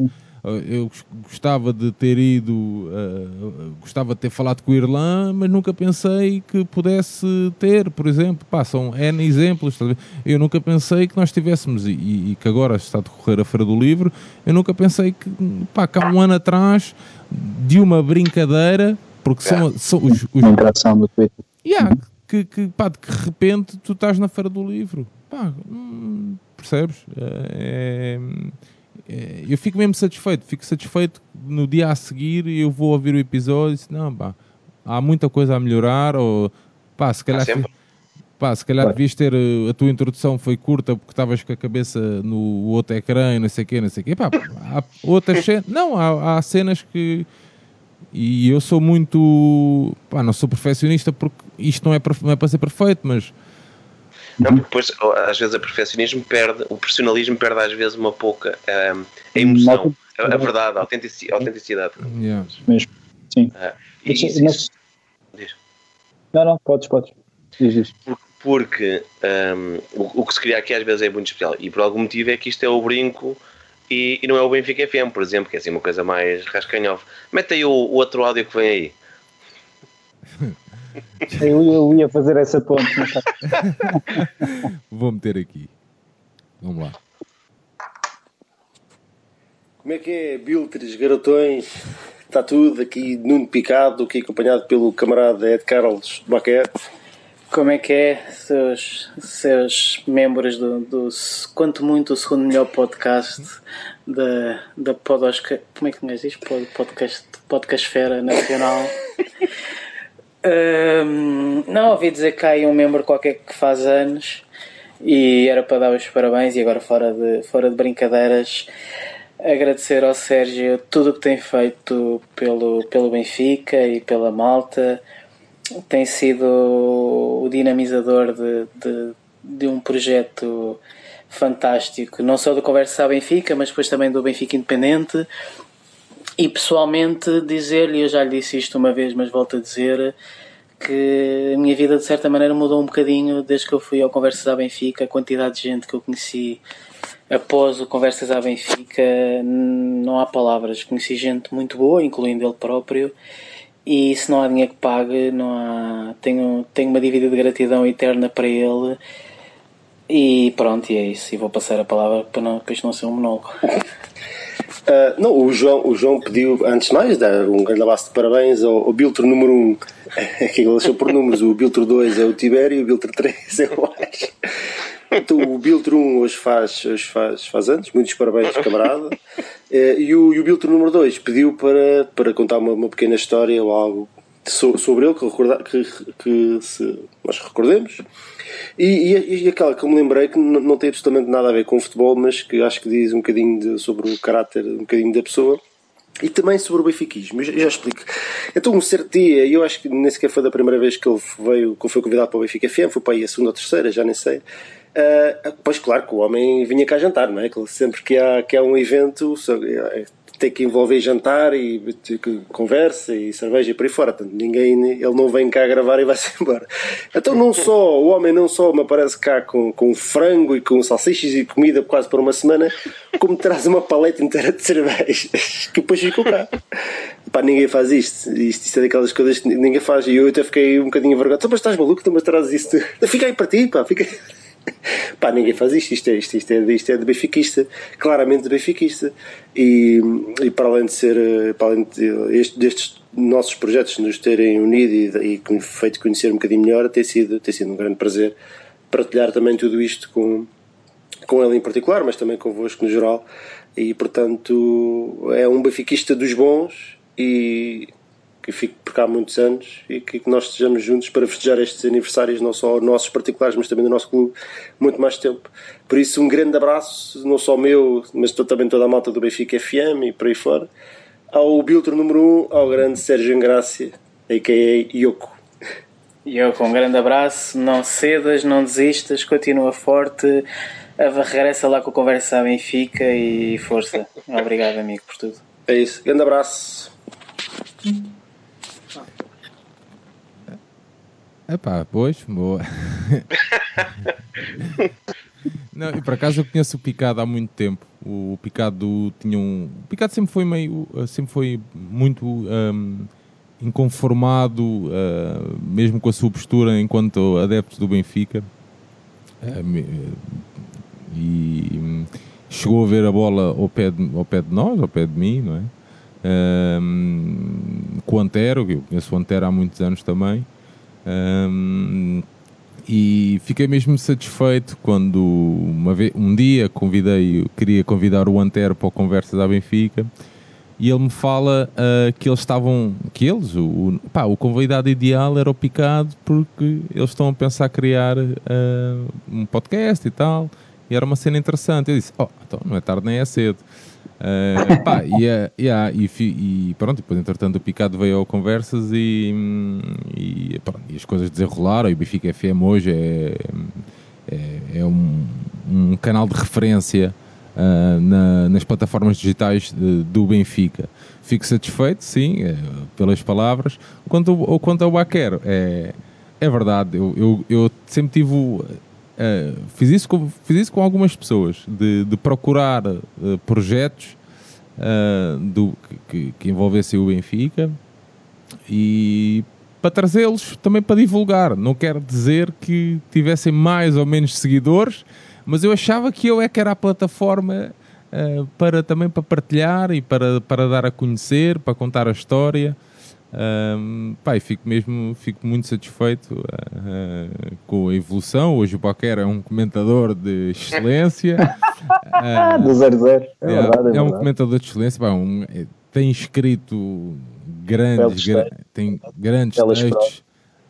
Eu gos- gostava de ter ido, ah, gostava de ter falado com o Irlã, mas nunca pensei que pudesse ter, por exemplo, pá, são N exemplos. Eu nunca pensei que nós tivéssemos, e, e que agora está a decorrer a Feira do Livro, eu nunca pensei que, pá, que há um ano atrás, de uma brincadeira, porque são, são os, os. Yeah, que, que, pá, de que de repente tu estás na feira do livro. Pá, hum, percebes? É, é, eu fico mesmo satisfeito. Fico satisfeito no dia a seguir eu vou ouvir o episódio e disse, não, pá, há muita coisa a melhorar ou pá, se calhar, sempre. pá, se calhar devias ter eh, a tua introdução foi curta porque estavas com a cabeça no outro ecrã e não sei o quê, não sei o quê. Pá, há outras cenas, não, há, há cenas que e eu sou muito. Pá, não sou perfeccionista porque isto não é, não é para ser perfeito, mas. Não, porque depois, às vezes, o perfeccionismo perde, o profissionalismo perde, às vezes, uma pouca ahm, a emoção, a, a verdade, a autentici- a autenticidade. Yeah. Mesmo. Sim. Ah, e Mas- isso- mas- isso- diz. Não, não, podes, podes. Diz, diz. porque ahm, o, o que se cria aqui às vezes é muito especial e por algum motivo é que isto é o brinco e, e não é o Benfica FM, por exemplo, que é assim uma coisa mais rascanhova. Mete aí o, o outro áudio que vem aí. Eu, eu ia fazer essa ponte, mas tá. Vou meter aqui. Vamos lá. Como é que é, Biltres, garotões? Está tudo aqui, Nuno Picado, aqui acompanhado pelo camarada Ed Carlos Baquete. Como é que é, seus, seus membros do, do quanto muito o segundo melhor podcast da, da Podosca, como é que ninguém diz? Pod- Podcast, Podcastfera Nacional. Ahm, não, ouvi dizer que há aí um membro qualquer que faz anos e era para dar os parabéns e agora fora de, fora de brincadeiras agradecer ao Sérgio tudo o que tem feito pelo, pelo Benfica e pela Malta tem sido o dinamizador de, de, de um projeto fantástico, não só do Conversa Benfica, mas depois também do Benfica Independente. E pessoalmente dizer-lhe, eu já lhe disse isto uma vez, mas volto a dizer que a minha vida de certa maneira mudou um bocadinho desde que eu fui ao Conversas à Benfica, a quantidade de gente que eu conheci após o Conversas à Benfica, não há palavras. Conheci gente muito boa, incluindo ele próprio, e se não há dinheiro que pague, não há. Tenho, tenho uma dívida de gratidão eterna para ele. E pronto, e é isso. E vou passar a palavra para, não, para isto não ser um monólogo. Ah, não, o João, o João pediu, antes de mais, dar um grande abraço de parabéns ao, ao Biltro número 1, um, que ele deixou por números. O Biltro 2 é o Tibério e o Biltro 3 é o Alex. Então, o Biltro 1 hoje faz, hoje faz, faz anos, muitos parabéns, camarada. Eh, E o, e o Biltro número 2 pediu para, para contar uma, uma pequena história ou algo so- sobre ele que, recorda, que, que se, nós recordemos. E, e, e aquela que eu me lembrei que n- não tem absolutamente nada a ver com futebol, mas que acho que diz um bocadinho de- sobre o caráter um bocadinho da pessoa. E também sobre o benfiquismo, eu já, explico. Então, um certo dia, eu acho que nem sequer foi da primeira vez que ele veio, que foi convidado para o Benfica FM, foi para aí a segunda ou terceira, já nem sei. Uh, pois claro que o homem vinha cá jantar, não é? Sempre que há, que há um evento tem que envolver jantar e conversa e cerveja e por aí fora. Portanto, ninguém, ele não vem cá gravar e vai-se embora. Então não só, o homem não só me aparece cá com, com frango e com salsichas e comida quase por uma semana, como traz uma paleta inteira de cervejas que depois ficou cá. Pá, ninguém faz isto. isto. Isto é daquelas coisas que ninguém faz. E eu até fiquei um bocadinho envergonhado. Então, mas estás maluco? Então, mas trazes isto. Fica aí para ti, pá, fica aí. Pá, ninguém faz isto, isto é, isto, isto, é, isto é de benfiquista, claramente de benfiquista. E, e para além de ser, eh, para além de, este, destes nossos projetos nos terem unido e, e feito conhecer um bocadinho melhor, tem sido, tem sido um grande prazer partilhar também tudo isto com, com ele em particular, mas também convosco no geral. E portanto é um benfiquista dos bons e que fique por cá muitos anos e que, que nós estejamos juntos para festejar estes aniversários, não só nossos particulares, mas também do nosso clube, muito mais tempo. Por isso, um grande abraço, não só meu, mas também toda a malta do Benfica FM e por aí fora, ao Biltro número 1, um, ao grande Sérgio Engrácia, a.k.a. Yoko. Yoko, um grande abraço, não cedas, não desistas, continua forte, regressa lá com a conversa à Benfica e força. Obrigado, amigo, por tudo. É isso, grande abraço. Epá, pois, boa. Não, e por acaso eu conheço o Picado há muito tempo. O Picado tinha um. O Picado sempre foi meio. sempre foi muito um, inconformado, uh, mesmo com a sua postura enquanto adepto do Benfica. Uh, e um, chegou a ver a bola ao pé, de, ao pé de nós, ao pé de mim, não é? Um, com o Antero, eu conheço o Antero há muitos anos também. Um, e fiquei mesmo satisfeito quando uma vez, um dia convidei, queria convidar o Antero para o Conversas à Benfica e ele me fala uh, que eles estavam, que eles, o, pá, o convidado ideal era o Picado porque eles estão a pensar criar uh, um podcast e tal e era uma cena interessante. Eu disse, oh, então não é tarde nem é cedo. Uh, pá, e, yeah, e, e, pronto, depois entretanto o Picado veio ao Conversas e, e, pronto, e as coisas desenrolaram. E o Benfica FM hoje é, é, é um, um, canal de referência uh, na, nas plataformas digitais de, do Benfica. Fico satisfeito, sim, é, pelas palavras. Quanto, quanto ao Baquero, é, é verdade, eu, eu, eu sempre tive Uh, fiz, isso com, fiz isso com algumas pessoas, de, de procurar uh, projetos uh, do, que, que envolvessem o Benfica e para trazê-los também para divulgar. Não quero dizer que tivessem mais ou menos seguidores, mas eu achava que eu é que era a plataforma para também para partilhar e para, para dar a conhecer, para contar a história. Um, pai, fico mesmo fico muito satisfeito uh, com a evolução. Hoje o Boquer é um comentador de excelência. uh, do 00, é, é, verdade, é, é um comentador de excelência. Pá, um, é, tem escrito grandes, gra tem grandes textos.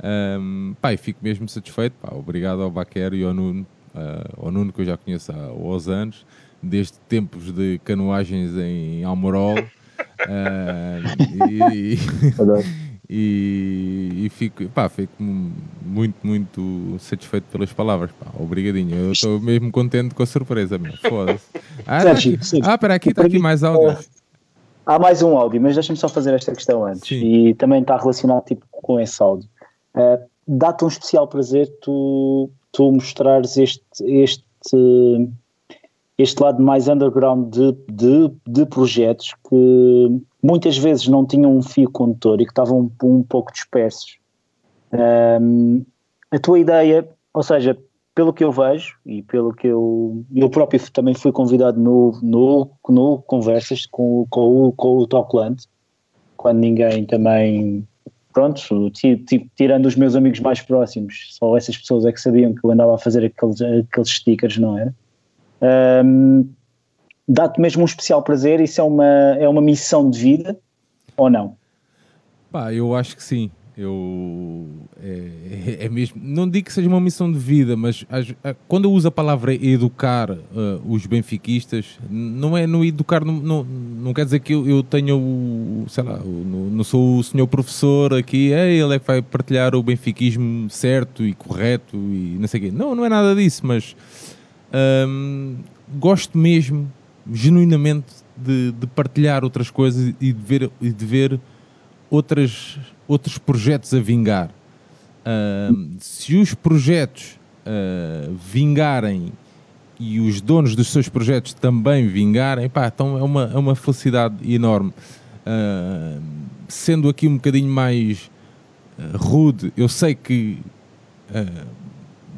Um, pai, fico mesmo satisfeito. Pá, obrigado ao Baquer e ao Nuno, uh, ao Nuno que eu já conheço há, há anos, desde tempos de canoagens em Almorol. Uh, e, e, e, fico, pá, fico muito, muito satisfeito pelas palavras. Pá, obrigadinho. Eu estou mesmo contente com a surpresa, meu. Foda-se. Ah, tá aqui, ah, espera aqui, está aqui mais áudio. Há mais um áudio, mas deixa-me só fazer esta questão antes. Sim. E também está relacionado tipo, com esse áudio. Uh, Dá-te um especial prazer tu, tu mostrares este, este este lado mais underground de, de, de, projetos que muitas vezes não tinham um fio condutor e que estavam um, um pouco dispersos. Um, a tua ideia, ou seja, pelo que eu vejo e pelo que eu. Eu próprio também fui convidado no, no, no Conversas com, com, o, com o Talkland, quando ninguém também. Pronto, tirando os meus amigos mais próximos, só essas pessoas é que sabiam que eu andava a fazer aqueles, aqueles stickers, não era? Um, Dá-te mesmo um especial prazer? Isso é uma, é uma missão de vida ou não? Pá, eu acho que sim. Eu é, é mesmo, não digo que seja uma missão de vida, mas as- a- quando eu uso a palavra educar uh, os benfiquistas, não é no educar, não, não, não quer dizer que eu, eu tenha o, sei lá, não sou o senhor professor aqui, é ele é que vai partilhar o benfiquismo certo e correto e não sei o quê. Não, não é nada disso, mas hum, gosto mesmo, genuinamente, de, de partilhar outras coisas e de ver, e de ver outras, outros projetos a vingar. Ahm, se os projetos ah, vingarem e os donos dos seus projetos também vingarem, pá, então é uma, é uma felicidade enorme. Ahm, sendo aqui um bocadinho mais ah, rude, eu sei que ah,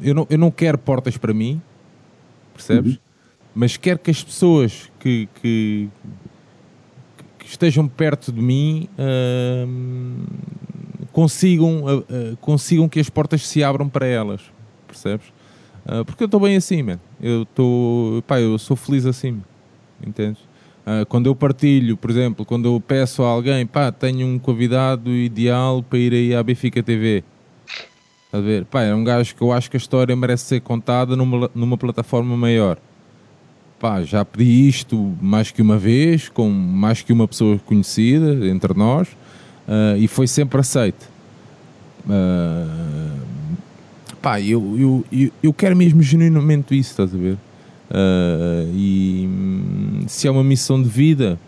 eu, não, eu não quero portas para mim, percebes? Mas quero que as pessoas que, que, que estejam perto de mim ahm, consigam, ah, consigam que as portas se abram para elas, percebes? Ah, porque eu estou bem assim, man. Eu estou, pá, eu sou feliz assim, entendes? Ah, quando eu partilho, por exemplo, quando eu peço a alguém, pá, tenho um convidado ideal para ir aí à Benfica TV. A ver? Pá, é um gajo que eu acho que a história merece ser contada numa, numa plataforma maior. Pá, já pedi isto mais que uma vez, com mais que uma pessoa conhecida entre nós, ah, e foi sempre aceito. Ah, pá, eu, eu, eu, eu quero mesmo genuinamente isso, estás a ver? Ah, e hum, se é uma missão de vida,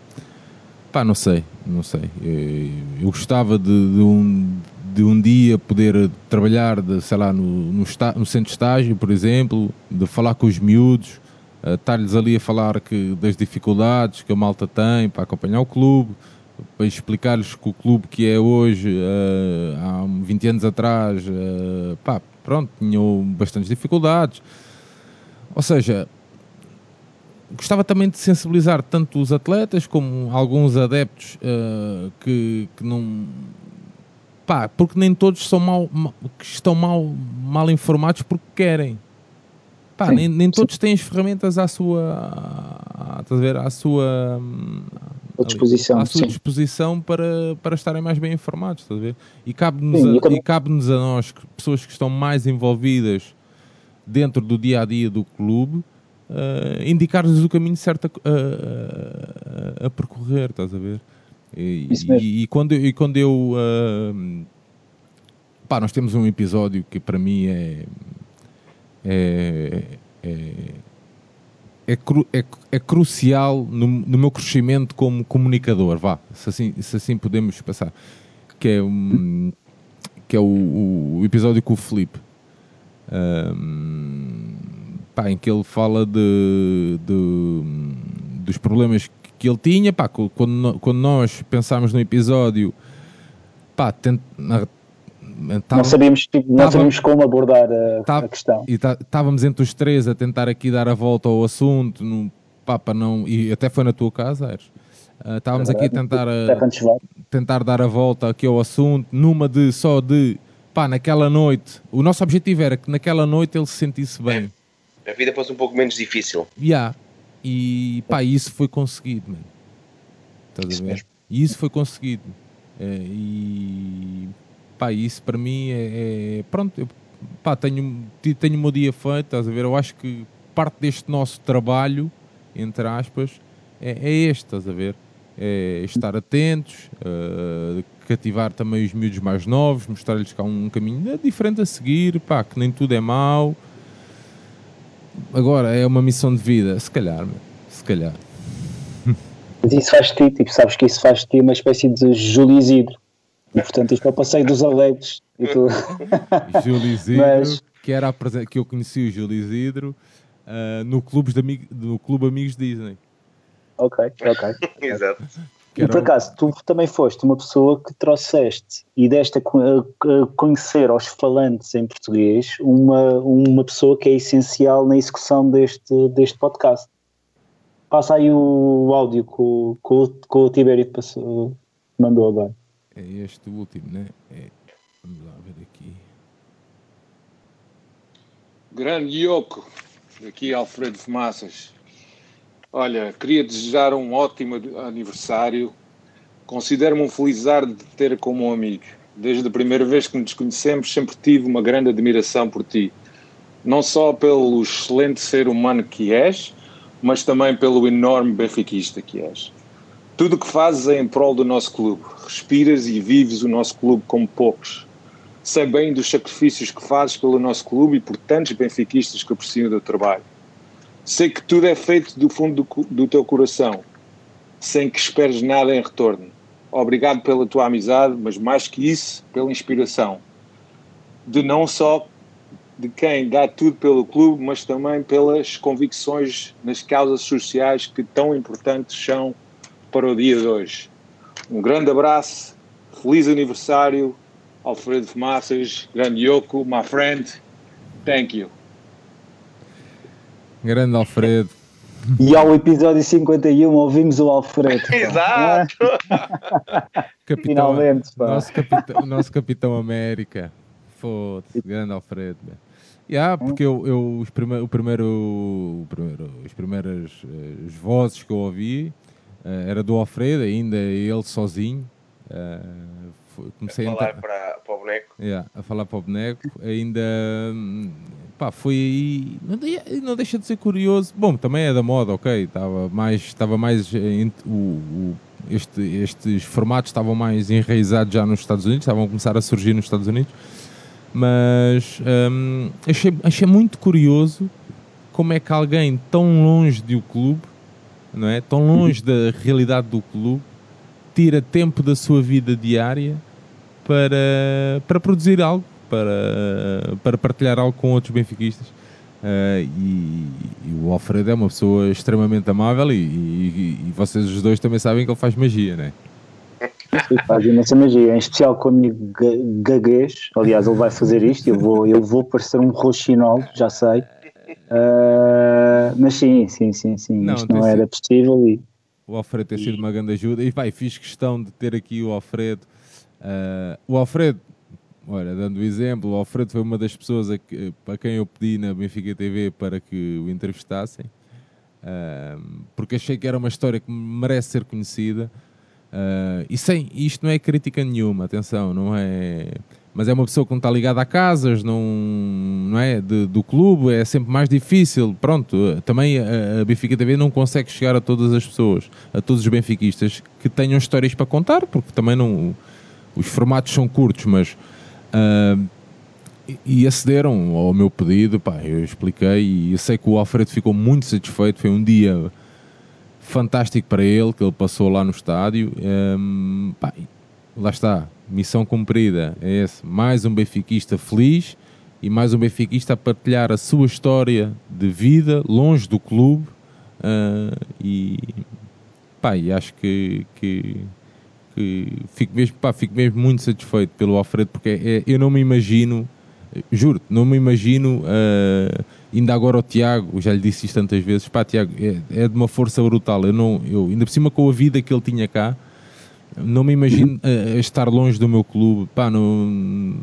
pá, não sei, não sei. Eu, eu gostava de, de um, de um dia poder trabalhar, de, sei lá, no, no, esta- no centro de estágio, por exemplo, de falar com os miúdos, ah, estar-lhes ali a falar que, das dificuldades que a malta tem para acompanhar o clube, para explicar-lhes que o clube que é hoje, ah, há 20 anos atrás, ah, pá, pronto, tinham bastantes dificuldades. Ou seja, gostava também de sensibilizar tanto os atletas como alguns adeptos ah, que, que não. Pá, porque nem todos são mal, estão mal, mal informados porque querem. Pá, Sim, nem, nem todos têm as ferramentas à sua. À, estás a ver, à sua. À disposição, à sua sim. disposição para, para estarem mais bem informados, estás a ver? E cabe-nos a, eu também- e cabe-nos a nós, pessoas que estão mais envolvidas dentro do dia a dia do clube, eh, indicar-lhes o caminho certo a, a- a- a percorrer, estás a ver? E, e- e quando, eu- e quando eu. ah, pá, nós temos um episódio que para mim é. é, é é, cru- é- é crucial no, no meu crescimento como comunicador, vá, se assim, se assim podemos passar, que é, um, que é o, o episódio com o Felipe, Ahm, pá, em que ele fala de, de- dos problemas que- ele tinha, pá, quando, quando nós pensámos no episódio, pá, tent, na- Não tava- sabíamos, tipo, não tava- sabíamos como abordar a, Tá- a questão. e tá- estávamos entre os três a tentar aqui dar a volta ao assunto, no, pá, para não, e até foi na tua casa, Aires. Estávamos aqui a tentar, a- Stefan Schwab. tentar dar a volta aqui ao assunto, numa de só de pá, naquela noite. O nosso objetivo era que naquela noite ele se sentisse bem. A vida fosse um pouco menos difícil. Yeah. E pá, isso foi conseguido, mano. Estás a Isso ver? mesmo. E isso foi conseguido. É, e pá, isso para mim é. é- pronto, eu, pá, tenho, tenho o meu dia feito, estás a ver? Eu acho que parte deste nosso trabalho, entre aspas, é, é este, estás a ver? É estar atentos, eh, cativar também os miúdos mais novos, mostrar-lhes que há um caminho diferente a seguir, pá, que nem tudo é mau. Agora é uma missão de vida, se calhar, se calhar. Mas isso faz de ti, tipo, sabes que isso faz de ti uma espécie de Júlio Isidro. E portanto isto é o passeio dos alegres. E tu... Júlio Isidro, Mas- que, era a presen- que eu conheci o Júlio Isidro ah, no, clubes de ami- no Clube Amigos Disney. ok, ok. Exato. Que E por um- acaso, tu também foste uma pessoa que trouxeste e deste a, co- a- a conhecer aos falantes em português uma, uma pessoa que é essencial na execução deste, deste podcast. Passa aí o áudio que o, que o, que o Tibério passou, mandou agora. É este o último, né? É, vamos lá ver aqui. Grande Yoko, aqui Alfredo de Massas. Olha, queria desejar um ótimo aniversário. Considero-me um felizardo de ter como um amigo. Desde a primeira vez que nos conhecemos, sempre tive uma grande admiração por ti. Não só pelo excelente ser humano que és, mas também pelo enorme benfiquista que és. Tudo o que fazes é em prol do nosso clube. Respiras e vives o nosso clube como poucos. Sei bem dos sacrifícios que fazes pelo nosso clube e por tantos benfiquistas que apreciam o trabalho. Sei que tudo é feito do fundo do, do teu coração, sem que esperes nada em retorno. Obrigado pela tua amizade, mas mais que isso, pela inspiração. De não só de quem dá tudo pelo clube, mas também pelas convicções nas causas sociais que tão importantes são para o dia de hoje. Um grande abraço, feliz aniversário, Alfredo Massas, grande Yoko, my friend, thank you. Grande Alfredo. E ao episódio 51 ouvimos o Alfredo. Exato! Capitão, Finalmente, pá. nosso capitão, nosso capitão América. Foda-se, grande Alfredo. man. Yeah, porque eu, eu os prime o primeiro, o primeiro, as primeiras eh, as vozes que eu ouvi eh, era do Alfredo, ainda ele sozinho. Foi- comecei a Falar entrar- para, para o boneco. Yeah, a falar para o boneco, ainda hum, pá, foi aí. Não, de- não deixa de ser curioso. Bom, também é da moda, ok. Estava mais, estava mais o, o- este- estes formatos estavam mais enraizados já nos Estados Unidos, estavam a começar a surgir nos Estados Unidos. Mas hum, achei, achei muito curioso como é que alguém tão longe do clube, não é? Tão longe da realidade do clube, tira tempo da sua vida diária para, para produzir algo, para, para partilhar algo com outros benfiquistas. Eh, e, e o Alfredo é uma pessoa extremamente amável e, e- e vocês os dois também sabem que ele faz magia, não é? Faz imensa magia, em especial com a minha ga- gaguez. Aliás, ele vai fazer isto, eu vou, eu vou parecer um roxinol, já sei. Ah, mas sim, sim, sim, sim. Não, isto não era possível e O Alfredo tem sido uma grande ajuda. E vai, fiz questão de ter aqui o Alfredo. Ah, o Alfredo, olha, dando o exemplo, o Alfredo foi uma das pessoas a, que- a quem eu pedi na Benfica TV para que o entrevistassem. Ah, porque achei que era uma história que merece ser conhecida. Ah, e sem, isto não é crítica nenhuma, atenção, não é. Mas é uma pessoa que não está ligada a casas, não, não é? De- do clube, é sempre mais difícil. Pronto, também a, a Benfica TV não consegue chegar a todas as pessoas, a todos os benfiquistas que tenham histórias para contar, porque também não. Os formatos são curtos, mas. ah, e- acederam ao meu pedido, pá, eu expliquei e eu sei que o Alfredo ficou muito satisfeito, foi um dia fantástico para ele, que ele passou lá no estádio. Hum, pá, e lá está, missão cumprida. É esse. Mais um benfiquista feliz e mais um benfiquista a partilhar a sua história de vida longe do clube. ah, e, pá, e acho que, que, que fico, mesmo, pá, fico mesmo muito satisfeito pelo Alfredo, porque é- eu não me imagino, juro não me imagino. ah, ainda agora o Tiago, já lhe disse isto tantas vezes, pá, Tiago, é, é de uma força brutal. Eu não, eu, ainda por cima com a vida que ele tinha cá, não me imagino a, a estar longe do meu clube. Pá, não.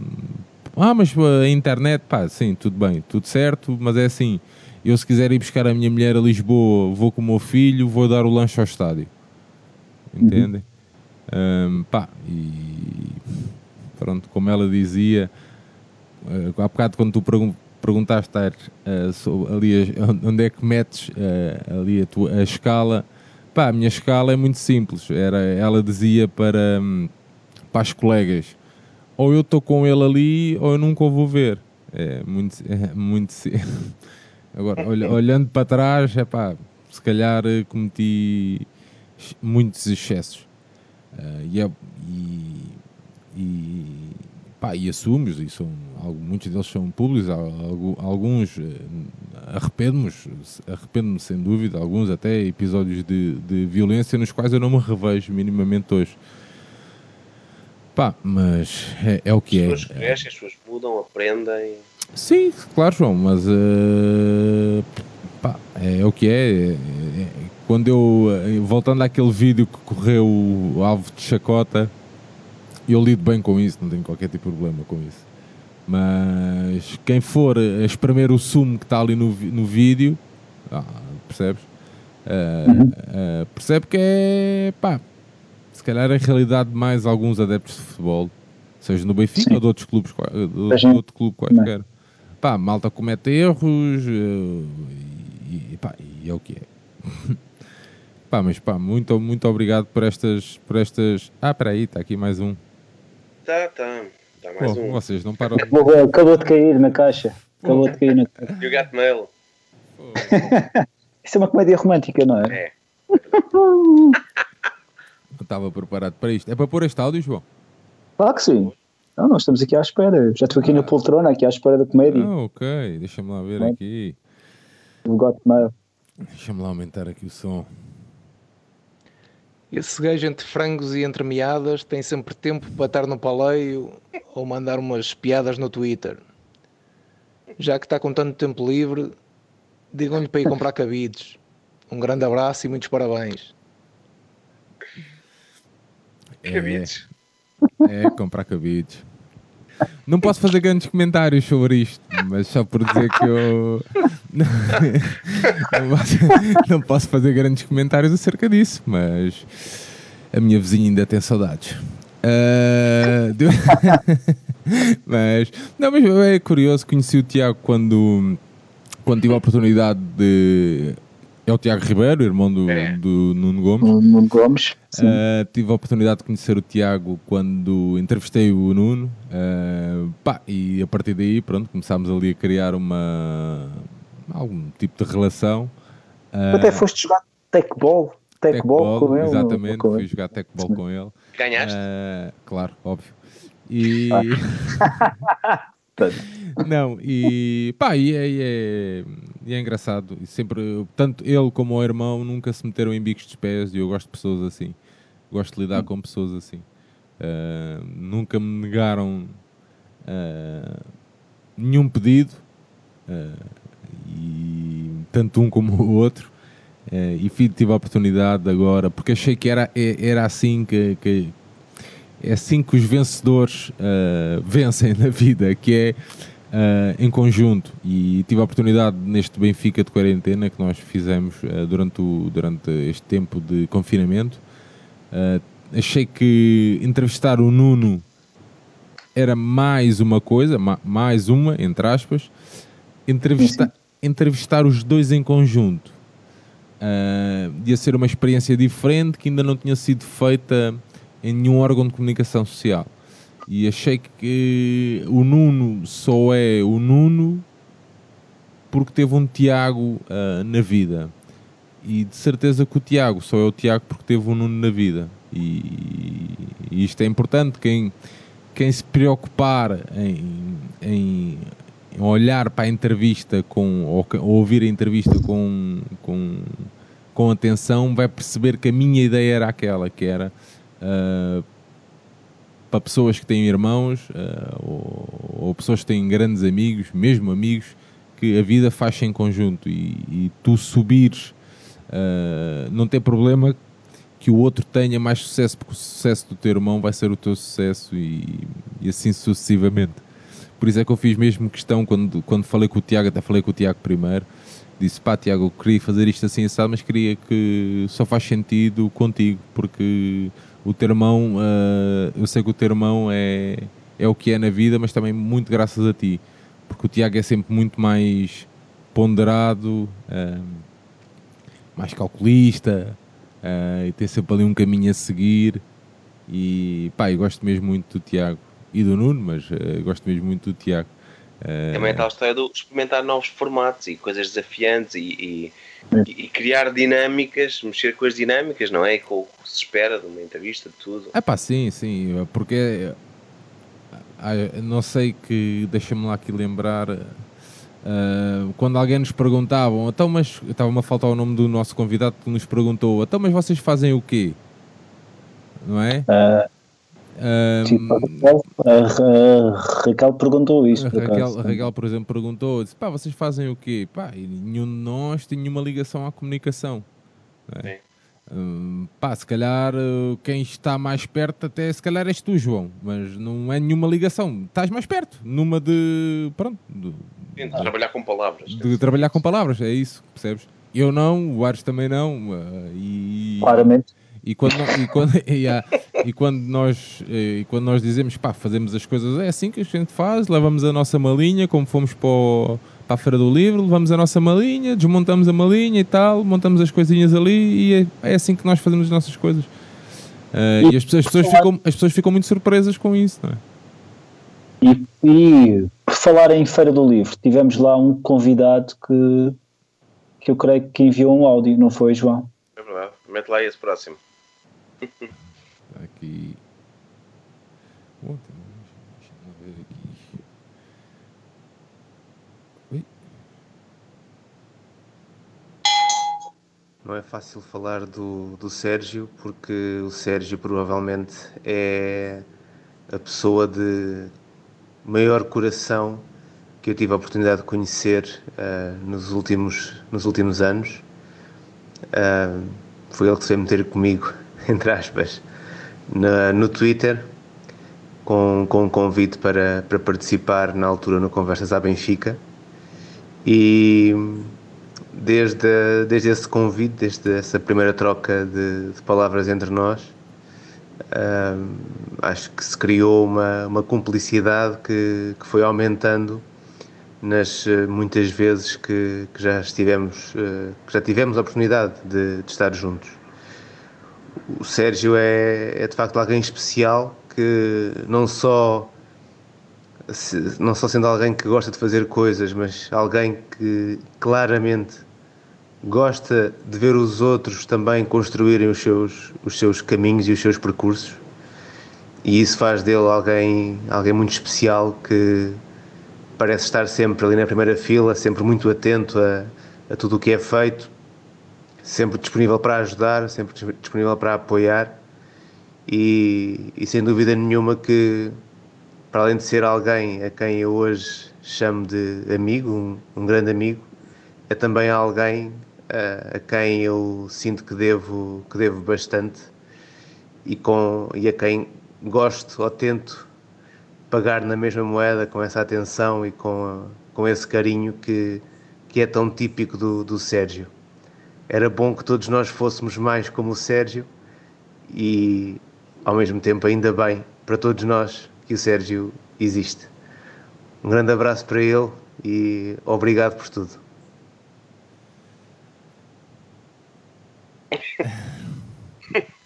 Ah, mas a internet, pá, sim, tudo bem, tudo certo, mas é assim. Eu, se quiser ir buscar a minha mulher a Lisboa, vou com o meu filho, vou dar o lanche ao estádio. Entendem? Ahm, pá, e pronto, como ela dizia, eh, há bocado quando tu pergun- perguntaste eh, sobre ali onde é que metes eh, ali a, tua, a escala, pá, a minha escala é muito simples. Era, ela dizia para, hum, para as colegas, ou eu estou com ele ali ou eu nunca o vou ver. É muito, é muito Agora, olha- olhando para trás, é pá, se calhar eh, cometi muitos excessos. Ah, e, é- e, e, pá, e assumo-os, e são, muitos deles são públicos, al- algu- alguns eh, arrependo-me, arrependo-me sem dúvida, alguns até episódios de, de violência nos quais eu não me revejo minimamente hoje. Pá, mas é, é o que é. As pessoas crescem, as pessoas mudam, aprendem. Sim, claro, João, mas eh, pá, é, o que é. É- é- Quando eu, eh, voltando àquele vídeo que correu o alvo de chacota, eu lido bem com isso, não tenho qualquer tipo de problema com isso. Mas quem for a espremer o sumo que está ali no, no vídeo, ah, percebes? Eh, eh, percebe que é pá, se calhar a realidade de mais alguns adeptos de futebol Seja no Benfica Sim. ou de outros clubes, qua- de, outro clube quaisquer. Pá, malta comete erros eh, e, pá, e é o que é. pá, mas pá, muito, muito obrigado por estas, por estas... Ah, espera aí, está aqui mais um. Tá, tá. Tá mais Pô, um. Vocês não param... Acabou, acabou de cair na caixa. Acabou de cair na caixa. You got mail. Isso é uma comédia romântica, não é? É. Não estava preparado para isto. É para pôr este áudio, João? Claro que sim. Não, nós estamos aqui à espera. Já estou aqui na poltrona, aqui à espera da comédia. Ah, ok. Deixa-me lá ver Bem. aqui. Do Got Mail. Deixa-me lá aumentar aqui o som. Esse gajo entre frangos e entre meadas tem sempre tempo para estar no paleio ou mandar umas piadas no Twitter. Já que está com tanto tempo livre, digam-lhe para ir comprar cabides. Um grande abraço e muitos parabéns. Cabides. É, comprar cabides. Não posso fazer grandes comentários sobre isto, mas só por dizer que eu. Não, posso, não posso fazer grandes comentários acerca disso, mas a minha vizinha ainda tem saudades. Deu- mas, não, mas é curioso, conheci o Tiago quando, quando tive a oportunidade de. É o Tiago Ribeiro, irmão do, do Nuno Gomes. No, no Gomes. Sim. Uh, tive a oportunidade de conhecer o Tiago quando entrevistei o Nuno uh, pá, e a partir daí pronto, começámos ali a criar uma algum tipo de relação. Uh, Até foste jogar tecball. Tecball com ele. Exatamente, com fui ele. jogar tecball com ele. Ganhaste? Uh, claro, óbvio. E. Portanto, Não, e pá, e é, e é, e é engraçado. E sempre, tanto ele como o irmão nunca se meteram em bicos dos pés e eu gosto de pessoas assim. Gosto de lidar com pessoas assim. Ah, nunca me negaram ah, nenhum pedido, ah, e tanto um como o outro. Ah, e tive a oportunidade agora, porque achei que era, é- era assim que, que, é assim que os vencedores ah, vencem na vida, que é ah, em conjunto. E tive a oportunidade neste Benfica de quarentena que nós fizemos ah, durante, o, durante este tempo de confinamento. Achei que entrevistar o Nuno era mais uma coisa, ma- mais uma, entre aspas. Entrevistar, entrevistar os dois em conjunto ah, ia ser uma experiência diferente que ainda não tinha sido feita em nenhum órgão de comunicação social. E achei que o Nuno só é o Nuno porque teve um Tiago ah, na vida. E de certeza que o Tiago só é o Tiago porque teve um Nuno na vida. E, e isto é importante. Quem, quem se preocupar em, em olhar para a entrevista com, ou, ou ouvir a entrevista com, com, com atenção vai perceber que a minha ideia era aquela, que era ah, para pessoas que têm irmãos ah, ou, ou pessoas que têm grandes amigos, mesmo amigos, que a vida faz-se em conjunto e, e tu subires, ah, não tem problema que o outro tenha mais sucesso, porque o sucesso do teu irmão vai ser o teu sucesso e, e assim sucessivamente. Por isso é que eu fiz mesmo questão, quando, quando falei com o Tiago, até falei com o Tiago primeiro, disse, pá Tiago, eu queria fazer isto assim assado, mas queria que só faz sentido contigo, porque o teu irmão, ah, eu sei que o teu irmão é, é o que é na vida, mas também muito graças a ti, porque o Tiago é sempre muito mais ponderado, ah, mais calculista, ah, e tem sempre ali um caminho a seguir, e pá, eu gosto mesmo muito do Tiago e do Nuno, mas ah, gosto mesmo muito do Tiago. Ah, Também é tal história do experimentar novos formatos e coisas desafiantes e, e- e criar dinâmicas, mexer com as dinâmicas, não é? E com o que se espera de uma entrevista, de tudo. É pá, sim, sim, porque ah, não sei que, deixa-me lá aqui lembrar, ah, quando alguém nos perguntavam, então, mas estava-me a faltar o nome do nosso convidado que nos perguntou, então, mas vocês fazem o quê? Não é? Ah, Tipo, a Raquel, a Ra- Raquel perguntou isso. a por Raquel, acaso. a Raquel, por exemplo, perguntou, disse, pá, vocês fazem o quê? Pá, e nenhum de nós tem nenhuma ligação à comunicação. é? Hum, pá, se calhar uh, quem está mais perto até se calhar és tu, João, mas não é nenhuma ligação. Estás mais perto, numa de. Pronto, de, Sim, de trabalhar com palavras. de trabalhar com palavras, é isso, percebes? Eu não, o Ares também não, uh, e, Claramente. E quando, e quando, e há- e quando nós, eh, e quando nós dizemos, pá, fazemos as coisas, é assim que a gente faz, levamos a nossa malinha, como fomos para, o- para a Feira do Livro, levamos a nossa malinha, desmontamos a malinha e tal, montamos as coisinhas ali e é, é assim que nós fazemos as nossas coisas. Eh, e as pessoas, as, pessoas ficam, as pessoas ficam muito surpresas com isso, não é? E, e por falar em Feira do Livro, tivemos lá um convidado que, que eu creio que enviou um áudio, não foi, João? É verdade. Mete lá esse próximo. Aqui. Ontem, deixa-me ver aqui. Ui. Não é fácil falar do, do Sérgio, porque o Sérgio provavelmente é a pessoa de maior coração que eu tive a oportunidade de conhecer ah, nos, últimos, nos últimos anos. Ah, foi ele que se veio meter comigo, entre aspas, na- no Twitter, com, com um convite para, para participar na altura no Conversas à Benfica. E desde, desde esse convite, desde essa primeira troca de, de palavras entre nós, ahm, acho que se criou uma, uma cumplicidade que, que foi aumentando nas eh, muitas vezes que, que já estivemos, eh, que já tivemos a oportunidade de, de estar juntos. O Sérgio é, é de facto alguém especial que não só não só sendo alguém que gosta de fazer coisas, mas alguém que claramente gosta de ver os outros também construírem os seus, os seus caminhos e os seus percursos. E isso faz dele alguém, alguém muito especial que parece estar sempre ali na primeira fila, sempre muito atento a, a tudo o que é feito, sempre disponível para ajudar, sempre dis- disponível para apoiar. E, e sem dúvida nenhuma que para além de ser alguém a quem eu hoje chamo de amigo, um, um grande amigo, é também alguém a, a quem eu sinto que devo, que devo bastante e, com, e a quem gosto ou tento pagar na mesma moeda com essa atenção e com, a- com esse carinho que, que é tão típico do, do Sérgio. Era bom que todos nós fôssemos mais como o Sérgio e, ao mesmo tempo, ainda bem para todos nós que o Sérgio existe. Um grande abraço para ele e obrigado por tudo.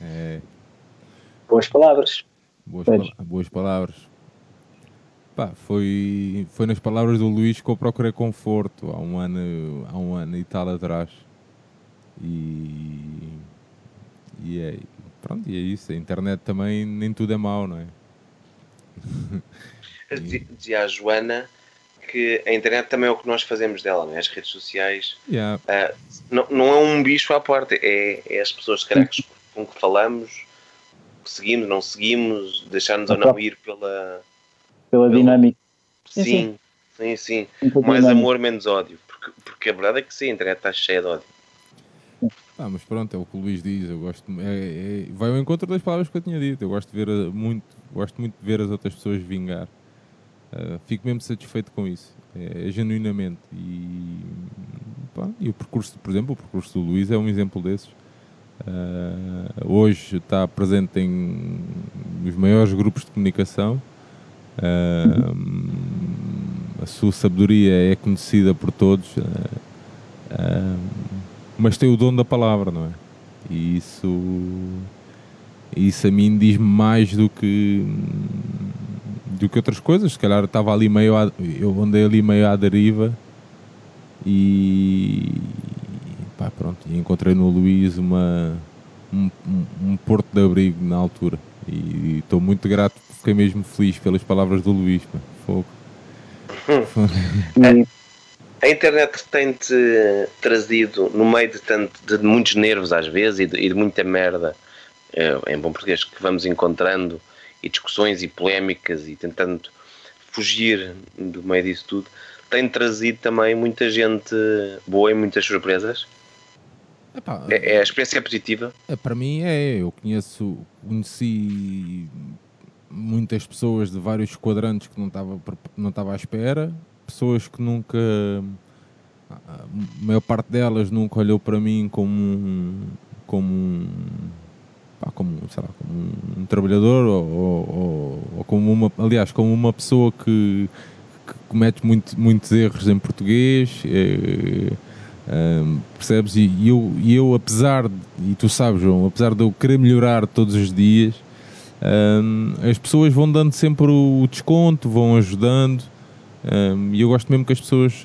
É, Boas palavras. boas, boas palavras. Pá, foi, foi nas palavras do Luís que eu procurei conforto há um ano, há um ano e tal atrás. E, e é, pronto, e é isso. A internet também nem tudo é mau, não é? Dizia a Joana que a internet também é o que nós fazemos dela, não é? as redes sociais. Yeah. Ah, não, não é um bicho à porta, é, é as pessoas que- com que falamos, que seguimos, não seguimos, deixar-nos ou não ir pela. Pela dinâmica. Sim, Sim, sim, sim. Pela Mais dinâmica. amor, menos ódio. Porque, porque a verdade é que sim, a internet está cheia de ódio. Ah, mas pronto, é o que o Luís diz. Eu gosto, é, é- vai ao encontro das palavras que eu tinha dito. Eu gosto de ver a- muito, gosto muito de ver as outras pessoas vingar. Ah, fico mesmo satisfeito com isso, é, genuinamente. E, pá, e o percurso, por exemplo, o percurso do Luís é um exemplo desses. Ah, hoje está presente em os maiores grupos de comunicação. Ah, a sua sabedoria é conhecida por todos. ah, mas tem o dom da palavra, não é? E isso, isso a mim diz-me mais do que do que outras coisas. Se calhar estava ali meio, à- eu andei ali meio à deriva e pá, pronto, e encontrei no Luís uma um, um- um porto de abrigo na altura e estou muito grato, fiquei mesmo feliz pelas palavras do Luís. pá. Fogo. A internet tem-te trazido, no meio de, tanto, de muitos nervos às vezes e de, e de muita merda, eh, em bom português, que vamos encontrando, e discussões e polémicas e tentando fugir do meio disso tudo, tem trazido também muita gente boa e muitas surpresas. Epá, É, é a experiência positiva. É, para mim é, eu conheço, conheci muitas pessoas de vários quadrantes que não estava não estava à espera, pessoas que nunca a maior parte delas nunca olhou para mim como um, como um, pá, como, sei lá, como um trabalhador ou, ou- ou- como uma, aliás, como uma pessoa que, que comete muito, muitos erros em português, eh, ahm, percebes? E, eu, e eu, apesar, e tu sabes, João, apesar de eu querer melhorar todos os dias, ahm, as pessoas vão dando sempre o desconto, vão ajudando, e eu gosto mesmo que as pessoas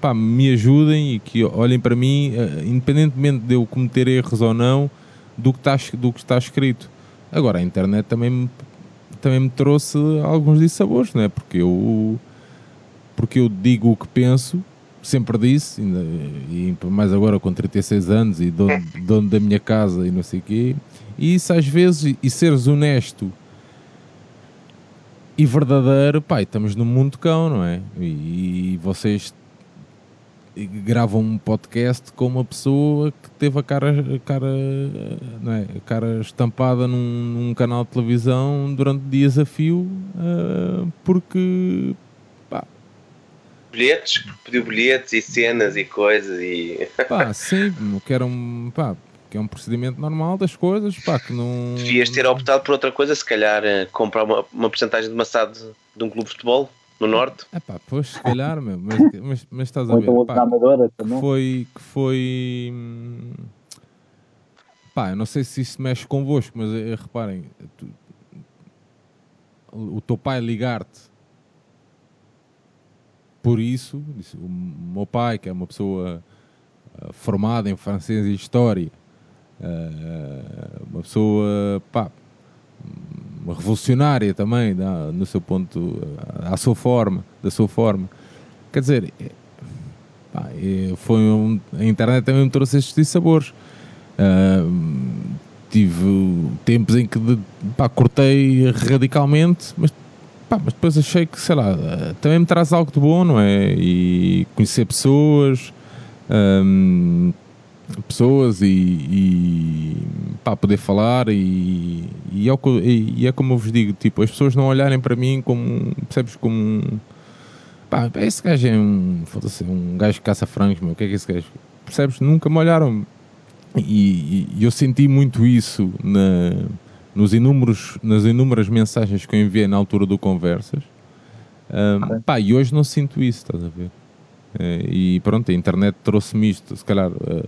pá, me ajudem e que olhem para mim, eh, independentemente de eu cometer erros ou não, do que está, es- do que está escrito. Agora, a internet também me, também me trouxe alguns dissabores, não é? Porque eu, porque eu digo o que penso, sempre disse, ainda- e mais agora com 36 anos e dono, dono da minha casa e não sei o quê, e isso às vezes, e seres honesto e verdadeiro, pá, estamos num mundo cão, não é? E, e vocês gravam um podcast com uma pessoa que teve a cara, a cara, não é? a cara estampada num, num canal de televisão durante dias a fio, ah, porque pá, Bilhetes, pediu bilhetes e cenas e coisas e. pá, sim, que era um, pá, que é um procedimento normal das coisas, pá, que não... Devias ter optado por outra coisa, se calhar eh, comprar uma, uma porcentagem de maçado de um clube de futebol no Norte. É pá, pois, se calhar, meu, mas, mas, mas estás a ver, então outra pá, amadora que foi, que foi, hum, pá, eu não sei se isso mexe convosco, mas eh, reparem, tu- o teu pai ligar-te por isso, disse, o meu pai, que é uma pessoa ah, formada em francês e história, ah, uma pessoa, pá, uma revolucionária também, no seu ponto, à sua forma, da sua forma. Quer dizer, é- pá, foi um- a internet também me trouxe estes sabores. tive tempos em que pá, cortei radicalmente, mas, pá, mas depois achei que, sei lá, eh, também me traz algo de bom, não é? E conhecer pessoas, pessoas e, e pá, poder falar e, e, é o e- é como eu vos digo, tipo, as pessoas não olharem para mim como, percebes, como um, pá, esse gajo é um, foda-se, um gajo que caça frangos, meu, o que é que esse gajo, percebes, nunca me olharam. E, e- eu senti muito isso na, nos inúmeros, nas inúmeras mensagens que eu enviei na altura do Conversas. Hum, pá, e hoje não sinto isso, estás a ver? Eh, e pronto, a internet trouxe-me isto, se calhar eh,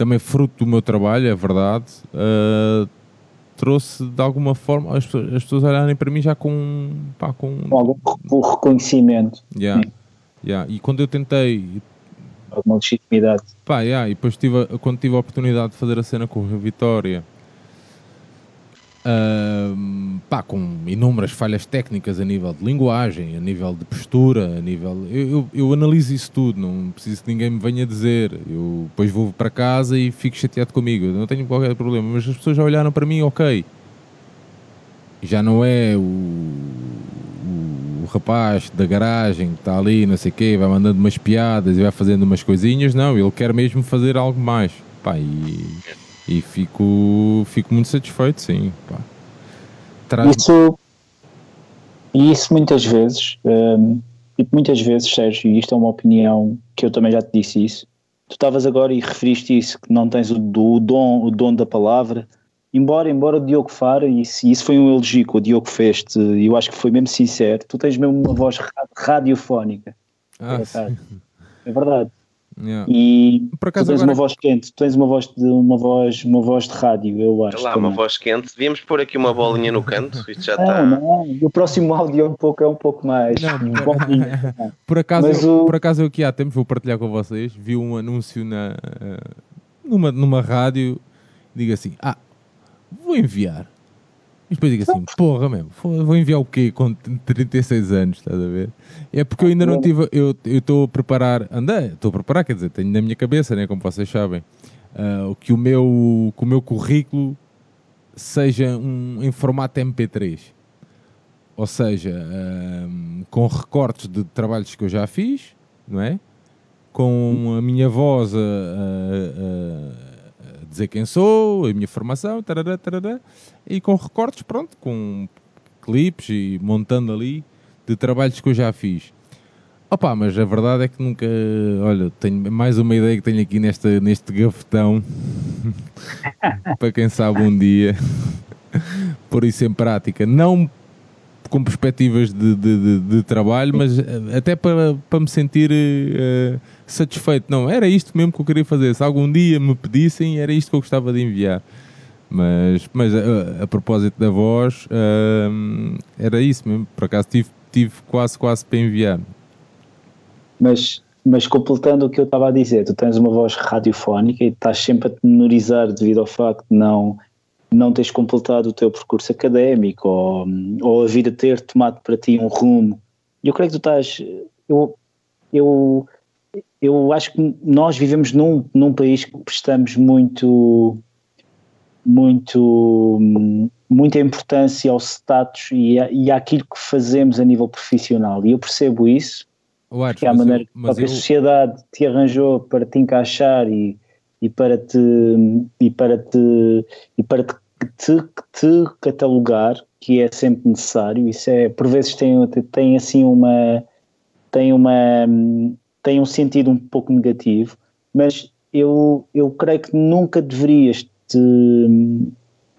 também fruto do meu trabalho, é verdade, eh, trouxe de alguma forma as pessoas, as pessoas olharem para mim já com, pá, com algum reconhecimento, Yeah, yeah. E quando eu tentei, alguma legitimidade. pá, yeah, e depois tive, quando tive a oportunidade de fazer a cena com o Rio Vitória, ahm, pá, com inúmeras falhas técnicas a nível de linguagem, a nível de postura, a nível. Eu, eu, eu analiso isso tudo, não preciso que ninguém me venha dizer. Eu depois vou para casa e fico chateado comigo, eu não tenho qualquer problema, mas as pessoas já olharam para mim, ok. Já não é o, o, o rapaz da garagem que está ali, não sei o quê, vai mandando umas piadas e vai fazendo umas coisinhas, não, ele quer mesmo fazer algo mais. Pá, e, e fico, fico muito satisfeito, sim. Pá. Traz- Isso, e isso muitas vezes, hum, e muitas vezes, Sérgio, e isto é uma opinião que eu também já te disse isso, tu estavas agora e referiste isso, que não tens o, do- o dom, o dom da palavra, embora, embora o Diogo Fara, e isso, isso foi um elogio que o Diogo fez-te, e eu acho que foi mesmo sincero, tu tens mesmo uma voz ra- radiofónica, Ah, é verdade. Yeah. E Por acaso tu tens agora- uma voz quente, tu tens uma voz de uma voz, uma voz de rádio, eu acho. Olha lá, também. uma voz quente. Devíamos pôr aqui uma bolinha no canto. Isto já está. não, o próximo áudio é um pouco, é um pouco mais. Não, um. Por acaso, Mas eu, o- por acaso eu aqui há tempos vou partilhar com vocês, vi um anúncio na, eh, numa, numa rádio, digo assim, ah, vou enviar. E depois digo assim, porra mesmo, vou enviar o quê com 36 anos, estás a ver? É porque eu ainda não tive, eu estou a preparar, andei, estou a preparar, quer dizer, tenho na minha cabeça, né, como vocês sabem, ah, o que o meu, que o meu currículo seja um, em formato MP3 ou seja, ahm, com recortes de trabalhos que eu já fiz, não é? Com a minha voz a, a- a- a dizer quem sou, a minha formação, tarará, tarará, e com recortes, pronto, com clipes e montando ali de trabalhos que eu já fiz. Opa, mas a verdade é que nunca, olha, tenho mais uma ideia que tenho aqui nesta, neste gavetão para quem sabe um dia pôr isso em prática. Não com perspectivas de, de, de, de trabalho, mas eh, até para, para me sentir uh, satisfeito. Não, era isto mesmo que eu queria fazer. Se algum dia me pedissem, era isto que eu gostava de enviar. Mas, mas a, a propósito da voz, uh, era isso mesmo. Por acaso tive, tive quase, quase para enviar. Mas, mas completando o que eu estava a dizer, tu tens uma voz radiofónica e estás sempre a te menorizar devido ao facto de não não teres completado o teu percurso académico ou, ou a vida ter tomado para ti um rumo. Eu creio que tu estás. Eu, eu, eu acho que nós vivemos num, num país que prestamos muito. muito muita importância ao status e, a, e àquilo que fazemos a nível profissional e eu percebo isso Watch, porque é a maneira que a eu... sociedade te arranjou para te encaixar e, e para te e para te e para te, te, te catalogar que é sempre necessário isso é por vezes tem tem assim uma tem uma tem um sentido um pouco negativo mas eu eu creio que nunca deverias te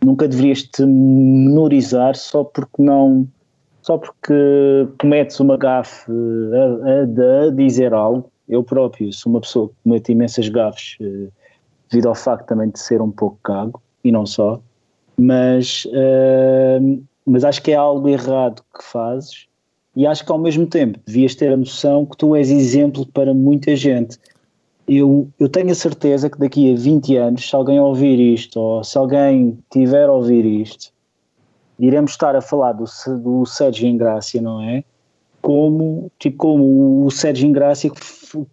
nunca deverias te menorizar só porque não só porque cometes uma gafe a, a, a dizer algo. Eu próprio sou uma pessoa que comete imensas gafes eh, devido ao facto também de ser um pouco cago, e não só, mas, uh, mas acho que é algo errado que fazes e acho que ao mesmo tempo devias ter a noção que tu és exemplo para muita gente. Eu, eu tenho a certeza que daqui a 20 anos, se alguém ouvir isto, ou se alguém tiver a ouvir isto, iremos estar a falar do, do Sérgio Ingrácia, não é? Como, tipo, como o Sérgio Ingrácia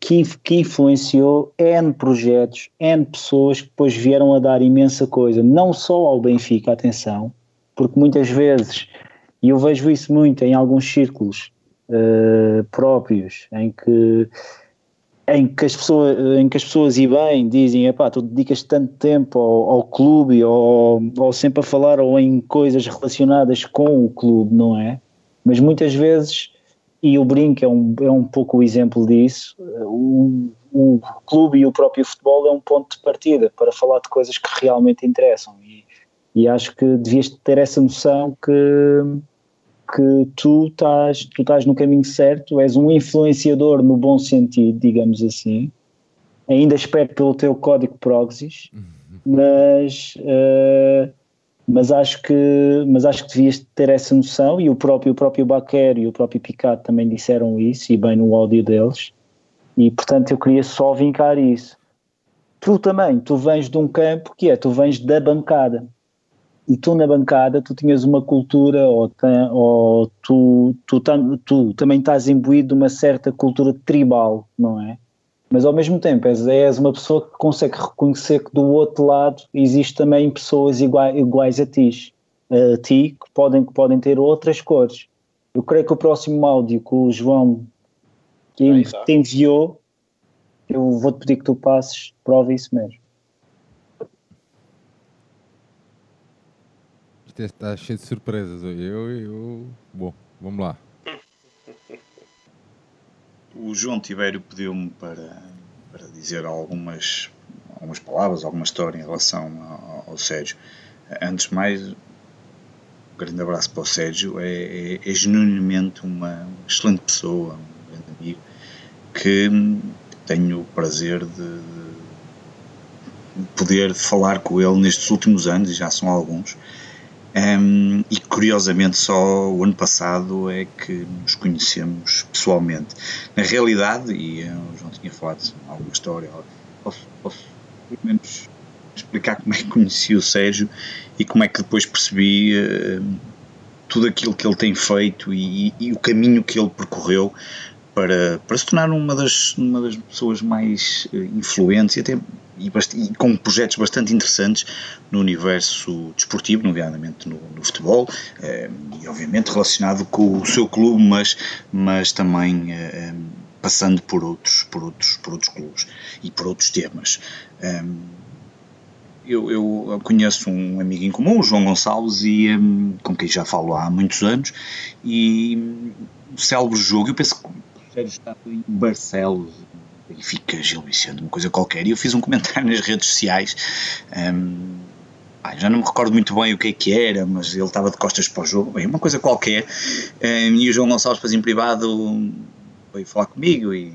que, que influenciou N projetos, N pessoas que depois vieram a dar imensa coisa, não só ao Benfica, atenção, porque muitas vezes, e eu vejo isso muito em alguns círculos uh, próprios, em que em que as pessoas, em que as pessoas e bem dizem, epá, tu dedicas tanto tempo ao, ao clube ou, ou sempre a falar ou em coisas relacionadas com o clube, não é? Mas muitas vezes e o Brinco é um, é um pouco o exemplo disso. O, o clube e o próprio futebol é um ponto de partida para falar de coisas que realmente interessam. E, e acho que devias ter essa noção que, que tu, estás, tu estás no caminho certo, és um influenciador no bom sentido, digamos assim. Ainda espero pelo teu código Progsis, uhum. mas. Uh, mas acho que mas acho que devias ter essa noção e o próprio o próprio Baquer e o próprio Picard também disseram isso e bem no áudio deles e portanto eu queria só vincar isso tu também tu vens de um campo que é tu vens da bancada e tu na bancada tu tinhas uma cultura ou, tem, ou tu, tu, tu também estás imbuído de uma certa cultura tribal não é mas ao mesmo tempo és, és uma pessoa que consegue reconhecer que do outro lado existe também pessoas iguais, iguais a ti, a ti que, podem, que podem ter outras cores. Eu creio que o próximo áudio que o João te, te enviou, eu vou-te pedir que tu passes, prova isso mesmo. Está cheio de surpresas. Eu, eu, bom, vamos lá o João Tibério pediu-me para, para dizer algumas, algumas palavras, alguma história em relação ao, ao Sérgio. Antes de mais, um grande abraço para o Sérgio. É, é, é genuinamente uma excelente pessoa, um grande amigo, que tenho o prazer de, de poder falar com ele nestes últimos anos, e já são alguns, um, e curiosamente só o ano passado é que nos conhecemos pessoalmente. Na realidade, e o João tinha falado alguma história, posso, posso pelo menos explicar como é que conheci o Sérgio e como é que depois percebi uh, tudo aquilo que ele tem feito e, e, o caminho que ele percorreu para, para se tornar uma das, uma das pessoas mais uh, influentes e até e, e, com projetos bastante interessantes no universo desportivo, nomeadamente no, no futebol, eh, e obviamente relacionado com o seu clube, mas, mas também eh, passando por outros, por, outros, por outros clubes e por outros temas. Eh, eu, eu, conheço um amigo em comum, o João Gonçalves, e, um, com quem já falo há muitos anos, e um célebre jogo, eu penso que o Sérgio em Barcelos, Benfica Gil Vicente, uma coisa qualquer, e eu fiz um comentário nas redes sociais. Um, ah, já não me recordo muito bem o que é que era, mas ele estava de costas para o jogo, bem, uma coisa qualquer. Um, e o João Gonçalves, depois em privado, veio falar comigo e,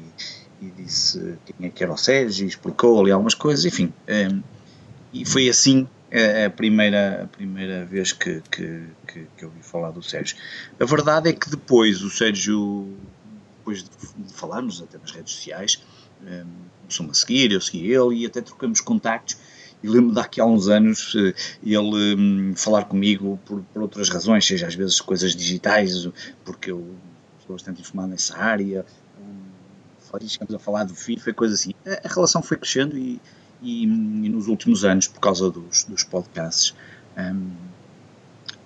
e disse quem é que era o Sérgio, explicou ali algumas coisas, enfim. Um, e foi assim a primeira, a primeira vez que, que, que, que ouvi falar do Sérgio. A verdade é que depois o Sérgio, depois de falarmos até nas redes sociais, começou-me a seguir, eu segui ele e até trocamos contactos. E lembro daqui a uns anos eh, ele um, falar comigo por, por, outras razões, seja às vezes coisas digitais, porque eu estou bastante informado nessa área, um, chegamos a falar do FIFA coisas assim. A, a relação foi crescendo e, e, e, nos últimos anos, por causa dos, dos podcasts, um,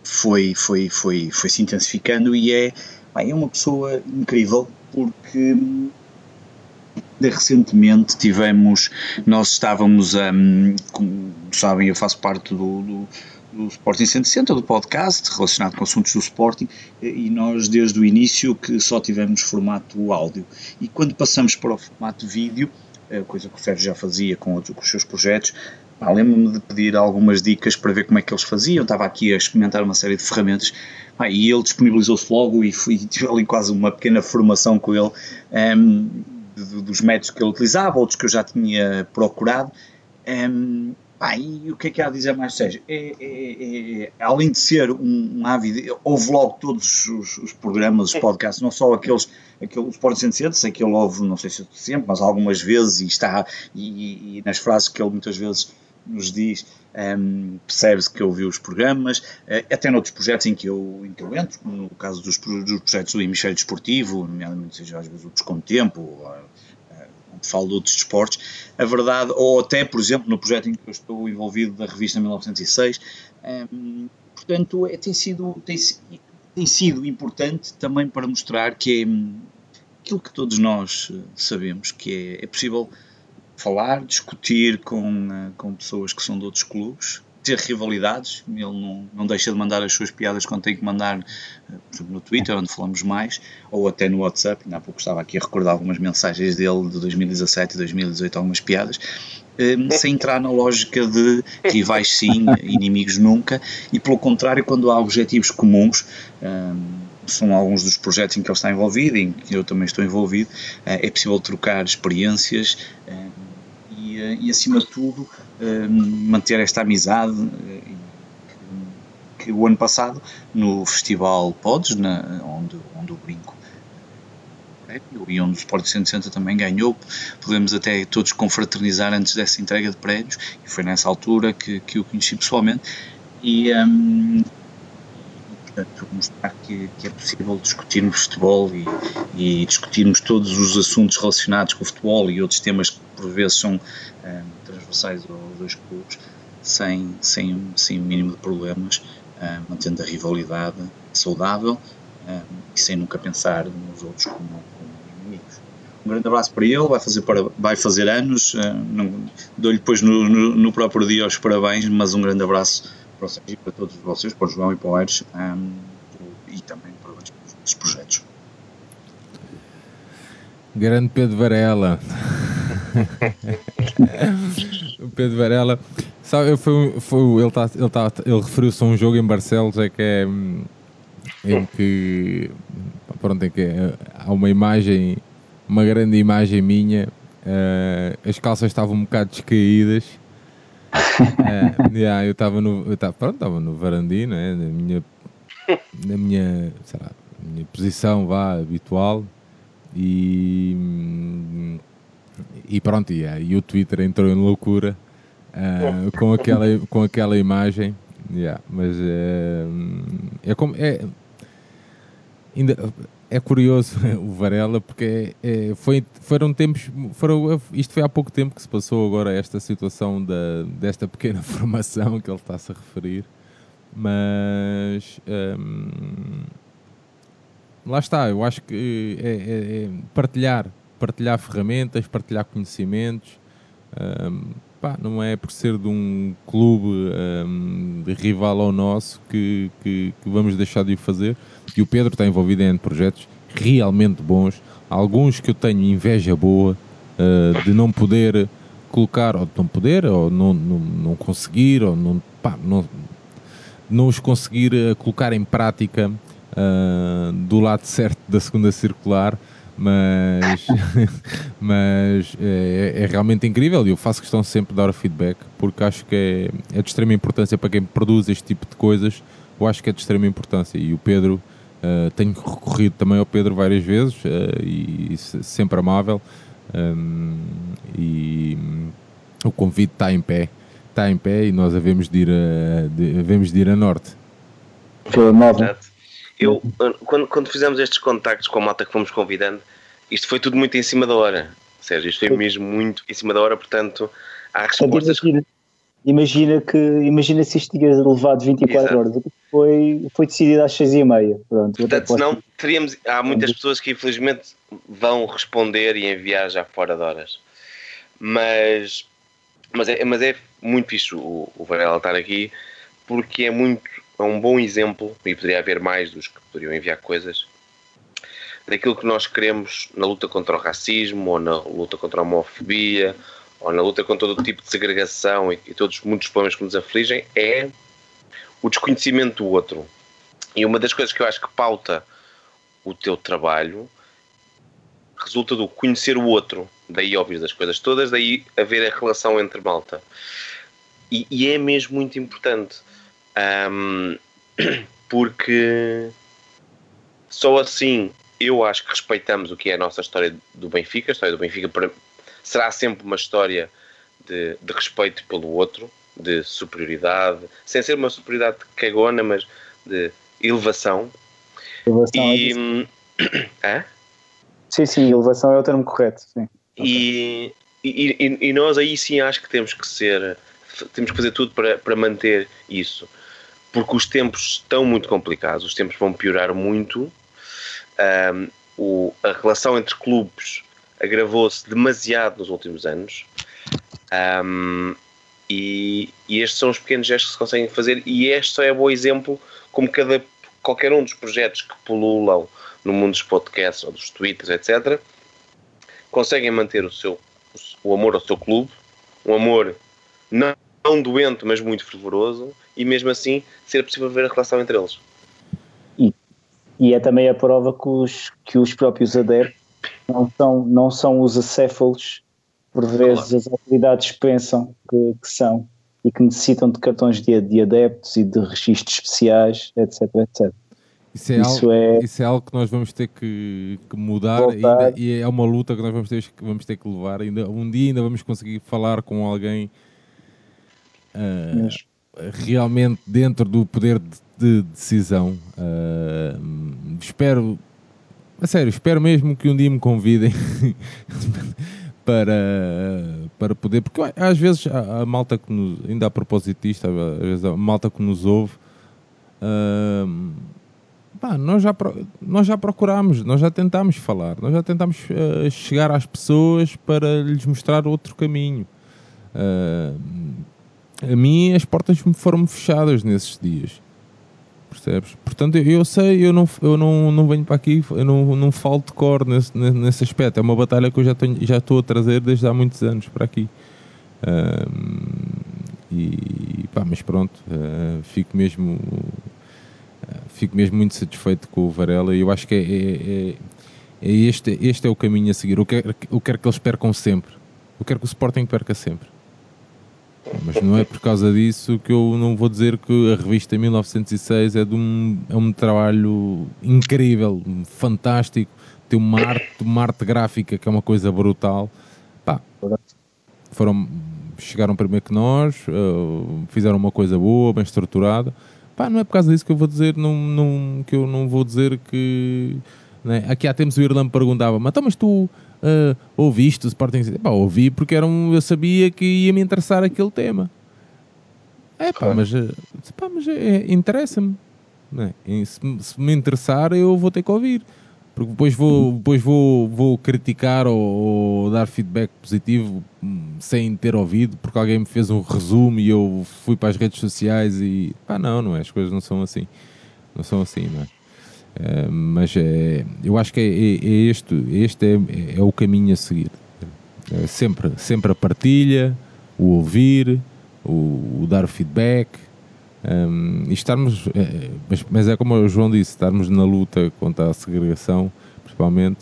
foi, foi, foi, foi se intensificando e é, é uma pessoa incrível porque de recentemente tivemos, nós estávamos, um, como sabem, eu faço parte do, do, do Sporting 160, do podcast relacionado com assuntos do Sporting, e nós desde o início que só tivemos formato áudio. E quando passamos para o formato vídeo, coisa que o Sérgio já fazia com, com os seus projetos, lembro-me de pedir algumas dicas para ver como é que eles faziam, estava aqui a experimentar uma série de ferramentas ah, e ele disponibilizou-se logo e fui, tive ali quase uma pequena formação com ele um, dos métodos que ele utilizava, outros que eu já tinha procurado. Um, ah, e o que é que há a dizer mais, Sérgio? É, é, é, além de ser um, um ávido, ouve logo todos os, os programas, os podcasts, não só aqueles, aqueles 160, sei que ele ouve, não sei se sempre, mas algumas vezes, e está, e, e nas frases que ele muitas vezes nos diz, um, percebe-se que ouviu os programas, uh, até noutros projetos em que eu, em que eu entro, no caso dos, dos projetos do hemisfério desportivo, nomeadamente seja às vezes o Descontempo, uh, falo de outros desportos, a verdade, ou até, por exemplo, no projeto em que eu estou envolvido da revista 1906, um, portanto, é, tem, sido, tem, tem sido importante também para mostrar que é aquilo que todos nós eh, sabemos, que é, é possível falar, discutir com, eh, com pessoas que são de outros clubes, ter rivalidades, ele não, não deixa de mandar as suas piadas quando tem que mandar, eh, por exemplo, no Twitter, onde falamos mais, ou até no WhatsApp, ainda há pouco estava aqui a recordar algumas mensagens dele de 2017 e 2018, algumas piadas, eh, sem entrar na lógica de rivais sim, inimigos nunca, e pelo contrário, quando há objetivos comuns, são alguns dos projetos em que ele está envolvido, em que eu também estou envolvido, é possível trocar experiências e, e acima de tudo, eh, manter esta amizade eh, que o ano passado, no Festival Pods, na, onde, onde o brinco e onde o Sport 160 também ganhou, podemos até todos confraternizar antes dessa entrega de prémios, e foi nessa altura que, que o conheci pessoalmente, e, um, portanto, mostrar que, que, é possível discutirmos futebol e, e, discutirmos todos os assuntos relacionados com o futebol e outros temas que por vezes são um, transversais aos dois clubes, sem, sem, sem o mínimo de problemas, um, mantendo a rivalidade saudável um, e sem nunca pensar nos outros como, como, inimigos. Um grande abraço para ele, vai fazer, para, vai fazer anos, dou-lhe depois no, no, no próprio dia os parabéns, mas um grande abraço para o Sérgio, para todos vocês, para o João e para o Aires, um, e também para os projetos. Grande Pedro Varela. o Pedro Varela. Sabe, foi, foi, ele, tá, ele, tá, ele referiu-se a um jogo em Barcelos é que é, hum, em que pronto, em que é, há uma imagem, uma grande imagem minha. Uh, as calças estavam um bocado descaídas é, yeah, eu estava no. Eu tava, pronto, estava no varandinho, né, na minha. Na minha. Sei lá, minha posição vá habitual. E. E pronto, yeah, e o Twitter entrou em loucura uh, com, aquela, com aquela imagem. Yeah, mas uh, é como. É, ainda, é curioso o Varela porque é, é, foi, foram tempos, foram, isto foi há pouco tempo que se passou agora esta situação da, desta pequena formação que ele está-se a referir, mas hum, lá está, eu acho que é, é, é partilhar, partilhar ferramentas, partilhar conhecimentos, hum, pá, não é por ser de um clube hum, de rival ao nosso que, que, que vamos deixar de o fazer. E o Pedro está envolvido em projetos realmente bons, alguns que eu tenho inveja boa, uh, de não poder colocar, ou de não poder, ou não, não, não conseguir, ou não, pá, não, não os conseguir uh, colocar em prática uh, do lado certo da segunda circular, mas, mas é, é, realmente incrível e eu faço questão sempre de dar feedback porque acho que é, é de extrema importância para quem produz este tipo de coisas. Eu acho que é de extrema importância e o Pedro, uh, tenho recorrido também ao Pedro várias vezes uh, e, e sempre amável. Um, e o convite está em pé, está em pé e nós havemos de ir a, de, havemos de ir a norte. Eu, quando, quando fizemos estes contactos com a malta que fomos convidando, isto foi tudo muito em cima da hora. Sérgio, isto foi mesmo muito em cima da hora, portanto, há respostas. Imagina, imagina que imagina se isto tinha levado 24 Exato. horas. Foi, foi decidido às 6 e meia. Pronto, portanto, senão teríamos. Há muitas pessoas que infelizmente vão responder e enviar já fora de horas. Mas, mas, é, mas é muito fixe o, o Varela estar aqui porque é muito é um bom exemplo, e poderia haver mais dos que poderiam enviar coisas, daquilo que nós queremos na luta contra o racismo, ou na luta contra a homofobia, ou na luta contra todo tipo de segregação e, e todos muitos problemas que nos afligem, é o desconhecimento do outro. E uma das coisas que eu acho que pauta o teu trabalho resulta do conhecer o outro. Daí, óbvio, das coisas todas, daí haver a relação entre malta. E, e é mesmo muito importante. Um, porque só assim eu acho que respeitamos o que é a nossa história do Benfica. A história do Benfica será sempre uma história de, de respeito pelo outro, de superioridade, sem ser uma superioridade cagona, mas de elevação. Elevação e, é Sim, sim, elevação é o termo correto. Sim. E, okay. e, e, e, nós aí sim acho que temos que ser, temos que fazer tudo para, para manter isso porque os tempos estão muito complicados, os tempos vão piorar muito. Um, o, a relação entre clubes agravou-se demasiado nos últimos anos. Um, e, e, estes são os pequenos gestos que se conseguem fazer, e este só é bom exemplo como cada, qualquer um dos projetos que pululam no mundo dos podcasts ou dos twitters, etc., conseguem manter o, seu, o amor ao seu clube, um amor não, não doente, mas muito fervoroso, e mesmo assim ser possível ver a relação entre eles. E, e é também a prova que os, que os próprios adeptos não são, não são os acéfalos, por vezes claro. as autoridades pensam que, que, são e que necessitam de cartões de, de adeptos e de registros especiais, etc, etc. Isso é, isso, algo, é, isso é algo que nós vamos ter que, que mudar e, e, é uma luta que nós vamos ter, vamos ter que levar. Ainda, um dia ainda vamos conseguir falar com alguém uh, realmente dentro do poder de, de decisão. Uh, espero, a sério, espero mesmo que um dia me convidem para, para poder, porque às vezes a, a, malta que nos, ainda a propósito disto, às vezes a malta que nos ouve, uh, pá, nós, já, nós já procurámos, nós já tentámos falar, nós já tentámos uh, chegar às pessoas para lhes mostrar outro caminho. Uh, a mim as portas me foram fechadas nesses dias. Percebes? Portanto, eu sei, eu não, eu não, não venho para aqui, eu não, não falo de cor nesse, nesse aspecto. É uma batalha que eu já, tenho, já estou a trazer desde há muitos anos para aqui. Um, e pá, mas pronto, uh, fico mesmo uh, fico mesmo muito satisfeito com o Varela e eu acho que é, é, é, é, este, este é o caminho a seguir. Eu quero, eu quero que eles percam sempre. Eu quero que o Sporting perca sempre. Mas não é por causa disso que eu não vou dizer que a revista 1906 é, de um, é um trabalho incrível, fantástico, tem uma arte, uma arte gráfica que é uma coisa brutal. Pá, foram, chegaram primeiro que nós, uh, fizeram uma coisa boa, bem estruturada. Pá, não é por causa disso que eu vou dizer, não, não, que eu não vou dizer que. Né? Aqui há tempos o Irlanda perguntava, mas, então, mas tu uh, ouviste o Sporting? Pá, ouvi porque era um, eu sabia que ia me interessar aquele tema. É pá, mas, uh, pá, mas é, interessa-me. É? Se, se, me interessar, eu vou ter que ouvir. Porque depois vou, depois vou, vou criticar ou, ou dar feedback positivo hum, sem ter ouvido, porque alguém me fez um resumo e eu fui para as redes sociais e pá, não, não é? As coisas não são assim. Não são assim, não é? Eh, mas é, eu acho que é, é, é este, este é, é, o caminho a seguir. Eh, sempre, sempre a partilha, o ouvir, o, o dar o feedback. Um, e estarmos, eh, mas, mas é como o João disse, estarmos na luta contra a segregação, principalmente,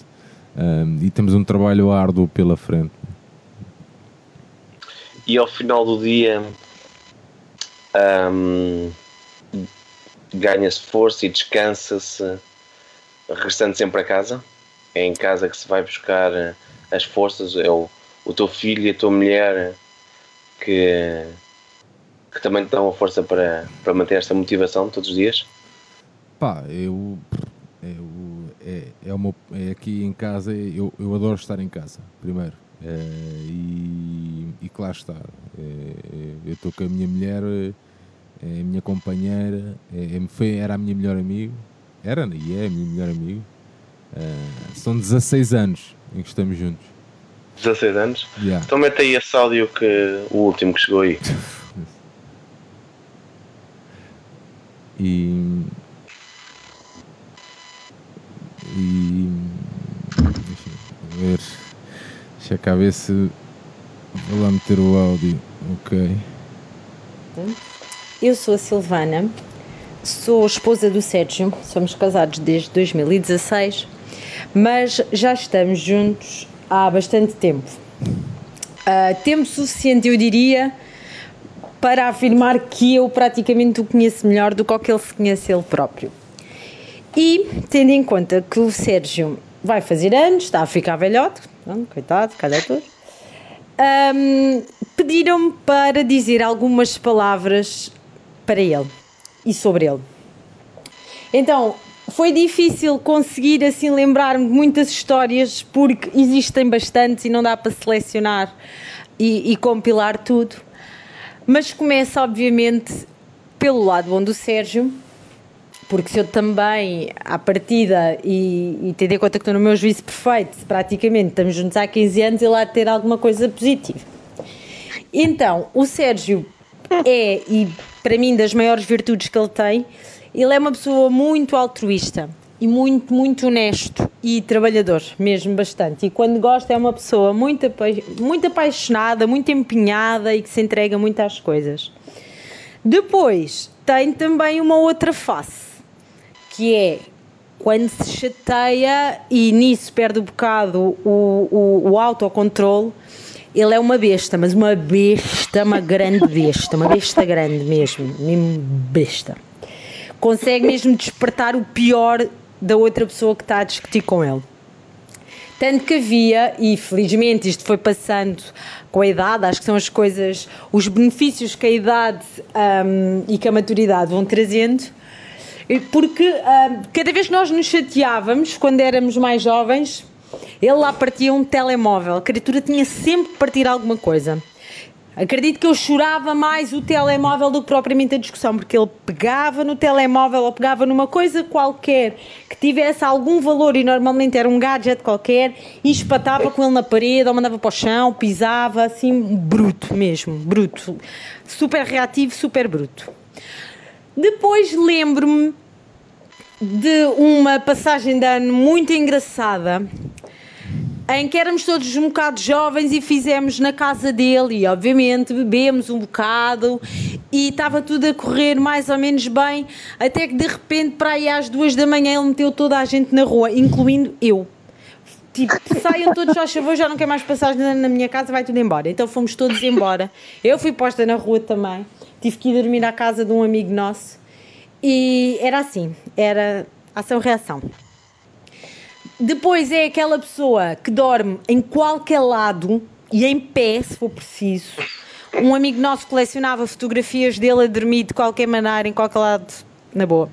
um, e temos um trabalho árduo pela frente. E ao final do dia hum, ganha-se força e descansa-se regressando sempre a casa. É em casa que se vai buscar eh, as forças, é o, o teu filho e a tua mulher que, que também te dão a força para, para manter esta motivação todos os dias. Pá, eu, eu é, é, uma, é aqui em casa, eu, eu adoro estar em casa, primeiro. É, e, e claro está, é, eu estou com a minha mulher, é a minha companheira, é, foi, era a minha melhor amiga, era e é a minha melhor amiga. É, são 16 anos em que estamos juntos. 16 anos? Yeah. Então mete aí esse áudio que o último que chegou aí. e e deixa eu ver deixa cá ver se vou lá meter o áudio ok Eu sou a Silvana, sou esposa do Sérgio, somos casados desde 2016, mas já estamos juntos há bastante tempo. Ah, tempo suficiente, eu diria, para afirmar que eu praticamente o conheço melhor do que que ele se conhece ele próprio. E tendo em conta que o Sérgio vai fazer anos, está a ficar velhote, não, coitado, calha tudo, Ahm, pediram-me para dizer algumas palavras para ele e sobre ele. Então, foi difícil conseguir assim lembrar-me de muitas histórias porque existem bastantes e não dá para selecionar e, e compilar tudo. Mas começa, obviamente, pelo lado bom do Sérgio, porque se eu também, à partida, e, e tendo em conta que estou no meu juízo perfeito, praticamente estamos juntos há 15 anos, ele há de ter alguma coisa positiva. Então, o Sérgio é, e para mim, das maiores virtudes que ele tem, ele é uma pessoa muito altruísta e muito, muito honesto e trabalhador, mesmo bastante. E quando gosta, é uma pessoa muito, apa- muito apaixonada, muito empenhada e que se entrega muito às coisas. Depois, tem também uma outra face, que é quando se chateia e nisso perde um bocado o, o, o autocontrole, ele é uma besta, mas uma besta, uma grande besta, uma besta grande mesmo, mesmo besta. Consegue mesmo despertar o pior da outra pessoa que está a discutir com ele. Tanto que havia, e felizmente isto foi passando com a idade, acho que são as coisas, os benefícios que a idade hum, e que a maturidade vão trazendo, porque hum, cada vez que nós nos chateávamos, quando éramos mais jovens, ele lá partia um telemóvel, a criatura tinha sempre que partir alguma coisa. Acredito que eu chorava mais o telemóvel do que propriamente a discussão, porque ele pegava no telemóvel ou pegava numa coisa qualquer que tivesse algum valor e normalmente era um gadget qualquer e espatava com ele na parede ou mandava para o chão, pisava, assim, bruto mesmo, bruto. Super reativo, super bruto. Depois lembro-me de uma passagem de ano muito engraçada em que éramos todos um bocado jovens e fizemos na casa dele e obviamente bebemos um bocado e estava tudo a correr mais ou menos bem até que de repente para aí às duas da manhã ele meteu toda a gente na rua, incluindo eu tipo, saiam todos ao favor, já não quer mais passagem na, na minha casa, vai tudo embora. Então fomos todos embora. Eu fui posta na rua também. Tive que ir dormir à casa de um amigo nosso. E era assim, era ação-reação. Depois é aquela pessoa que dorme em qualquer lado e em pé, se for preciso. Um amigo nosso colecionava fotografias dele a dormir de qualquer maneira, em qualquer lado, na boa.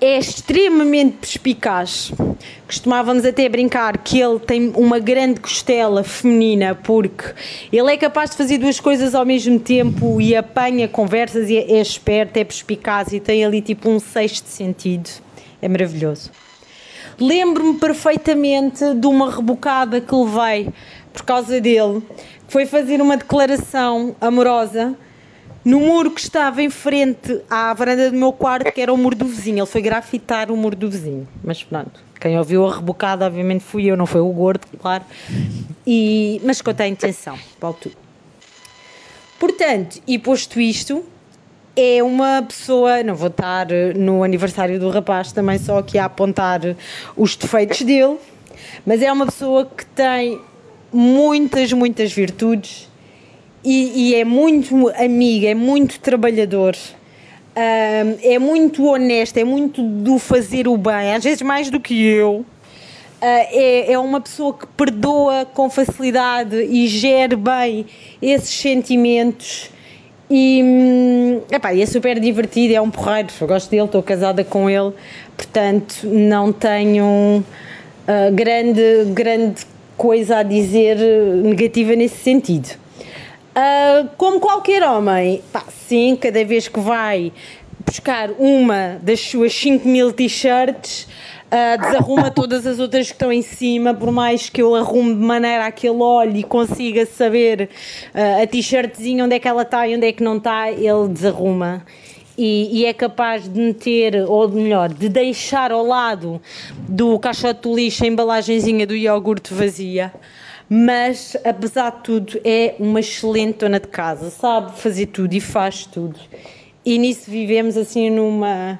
É extremamente perspicaz. Costumávamos até brincar que ele tem uma grande costela feminina, porque ele é capaz de fazer duas coisas ao mesmo tempo e apanha conversas e é, é esperto, é perspicaz e tem ali tipo um sexto sentido. É maravilhoso. Lembro-me perfeitamente de uma rebocada que levei por causa dele, que foi fazer uma declaração amorosa no muro que estava em frente à varanda do meu quarto, que era o muro do vizinho. Ele foi grafitar o muro do vizinho. Mas pronto, Quem ouviu a rebocada, obviamente, fui eu, não foi o gordo, claro. E, mas conta a intenção, vale tudo. Portanto, e posto isto, é uma pessoa, não vou estar eh, no aniversário do rapaz também só aqui a apontar os defeitos dele, mas é uma pessoa que tem muitas, muitas virtudes e, e é muito amiga, é muito trabalhador. Ahm, é muito honesto, é muito do fazer o bem, às vezes mais do que eu. Ah, é, é uma pessoa que perdoa com facilidade e gera bem esses sentimentos. E hum, epá, é super divertido, é um porreiro. Eu gosto dele, estou casada com ele, portanto não tenho ah, grande, grande coisa a dizer negativa nesse sentido. Ah, como qualquer homem, pá, sim, cada vez que vai buscar uma das suas 5 mil t-shirts, ah, desarruma todas as outras que estão em cima, por mais que eu arrume de maneira a que ele olhe e consiga saber ah, a t-shirtzinha onde é que ela está e onde é que não está, ele desarruma. E, e é capaz de meter, ou melhor, de deixar ao lado do caixote do lixo a embalagenzinha do iogurte vazia mas apesar de tudo é uma excelente dona de casa, sabe fazer tudo e faz tudo. E nisso vivemos assim numa,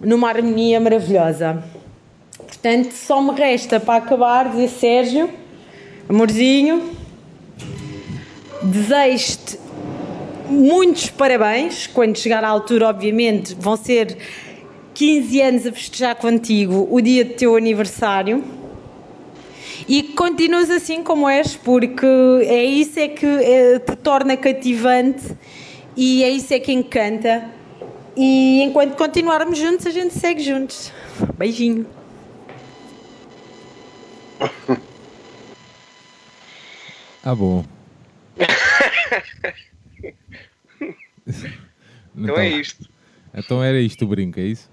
numa harmonia maravilhosa. Portanto, só me resta para acabar dizer Sérgio, amorzinho, desejo-te muitos parabéns. Quando chegar à altura, obviamente, vão ser 15 anos a festejar contigo o dia do teu aniversário e que continues assim como és, porque é isso é que eh, te torna cativante e é isso é que encanta. E enquanto continuarmos juntos, a gente segue juntos. Beijinho. Ah, bom. Então é isto. Então era isto o brinco, é isso?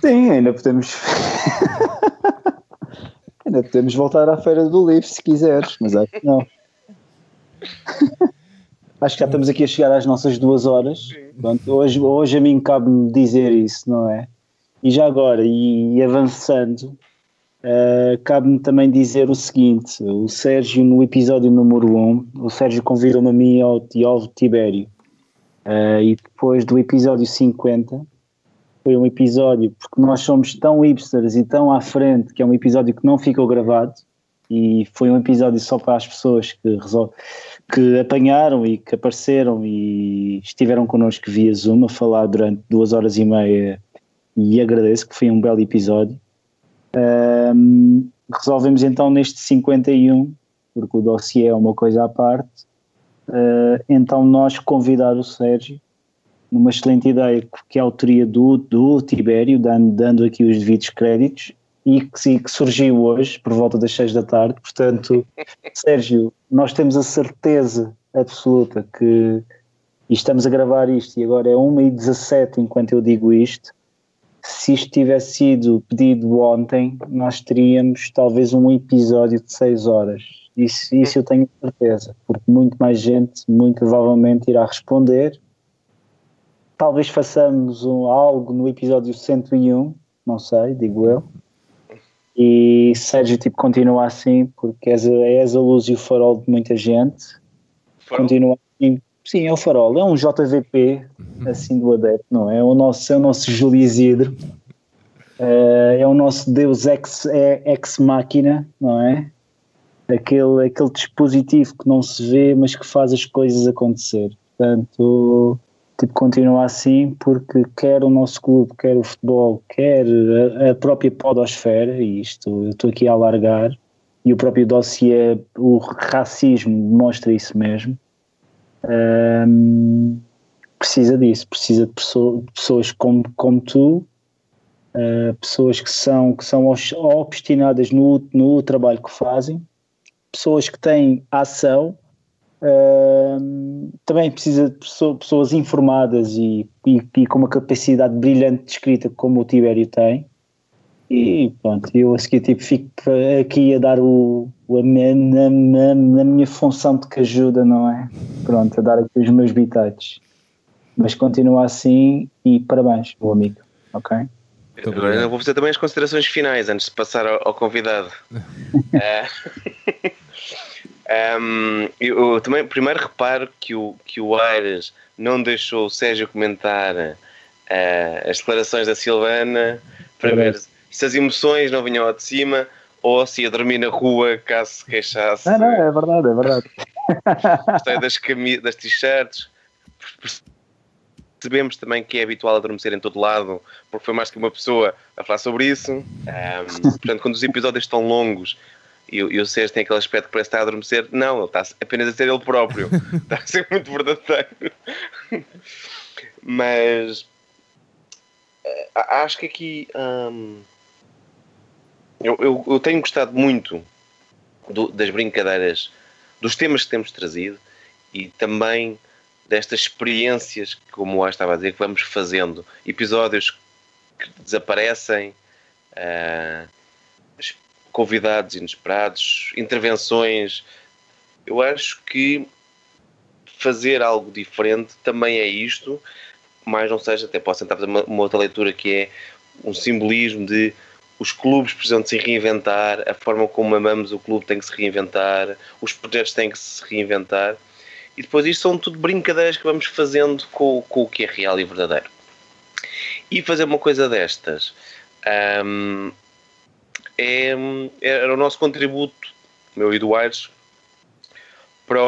Sim, ainda podemos. ainda podemos voltar à Feira do Livro se quiseres, mas acho que não. acho que já estamos aqui a chegar às nossas duas horas. Pronto, hoje, hoje a mim cabe-me dizer isso, não é? E já agora, e, e avançando, eh, cabe-me também dizer o seguinte: o Sérgio, no episódio número 1, um, o Sérgio convidou-me a mim ao, ao Tibério. Eh, e depois do episódio 50, foi um episódio, porque nós somos tão hipsters e tão à frente, que é um episódio que não ficou gravado, e foi um episódio só para as pessoas que, que apanharam e que apareceram e estiveram connosco via Zoom a falar durante duas horas e meia, e agradeço que foi um belo episódio. Ahm, resolvemos então neste 51, porque o dossiê é uma coisa à parte, ah, então nós convidar o Sérgio numa excelente ideia que é a autoria do, do Tibério, dando, dando aqui os devidos créditos, e que, sim, que surgiu hoje, por volta das seis da tarde. Portanto, Sérgio, nós temos a certeza absoluta que e estamos a gravar isto, e agora é 1h17 enquanto eu digo isto. Se isto tivesse sido pedido ontem, nós teríamos talvez um episódio de 6 horas. Isso, isso eu tenho certeza, porque muito mais gente, muito provavelmente, irá responder talvez façamos um, algo no episódio 101, não sei, digo eu. E Sérgio, tipo, continua assim, porque és a, és a luz e o farol de muita gente. Continua assim. Sim, é o farol, é um JVP, assim do adepto, não é? É o nosso, é o nosso Júlio Isidro. Eh, é o nosso Deus ex, é, ex máquina, não é? Aquele, aquele dispositivo que não se vê, mas que faz as coisas acontecer. Portanto, tipo, continua assim porque quer o nosso clube, quer o futebol, quer a, a própria podosfera, e isto eu estou aqui a alargar, e o próprio dossiê, o racismo demonstra isso mesmo, Ahm, precisa disso, precisa de pessoa- pessoas como, como tu, ah, pessoas que são, que são obstinadas no, no trabalho que fazem, pessoas que têm ação, Também precisa de pessoa- pessoas informadas e, e, e com uma capacidade brilhante de escrita como o Tibério tem. E pronto, eu a seguir tipo, fico aqui a dar o, o- a minha, na, na- na minha função de que ajuda, não é? Pronto, a dar aqui os meus bitites. Mas continua assim e parabéns, meu amigo, ok? Agora vou fazer também as considerações finais antes de passar ao, ao convidado. Eh, ehm, eu, eu também primeiro reparo que o, que o Aires não deixou o Sérgio comentar eh, as declarações da Silvana para ver se as emoções não vinham ao de cima ou se ia dormir na rua caso se queixasse. Não, não, é verdade, é verdade. Gostei das, cami- das t-shirts. Percebemos também que é habitual adormecer em todo lado, porque foi mais que uma pessoa a falar sobre isso. Ahm, portanto, quando os episódios estão longos e, o- e o Sérgio tem aquele aspecto que parece estar a adormecer, não, ele está apenas a ser ele próprio. está a ser muito verdadeiro. Mas eh, acho que aqui ahm, eu, eu- eu tenho gostado muito do- das brincadeiras, dos temas que temos trazido e também destas experiências, como o estava a dizer, que vamos fazendo. Episódios que desaparecem, es- convidados inesperados, intervenções. Eu acho que fazer algo diferente também é isto, mais não seja, até posso tentar fazer uma, uma outra leitura que é um simbolismo de os clubes precisam de se reinventar, a forma como amamos o clube tem que se reinventar, os projetos têm que se reinventar. E depois isto são tudo brincadeiras que vamos fazendo com, com o que é real e verdadeiro. E fazer uma coisa destas hum, é, era o nosso contributo, meu e do Aires, para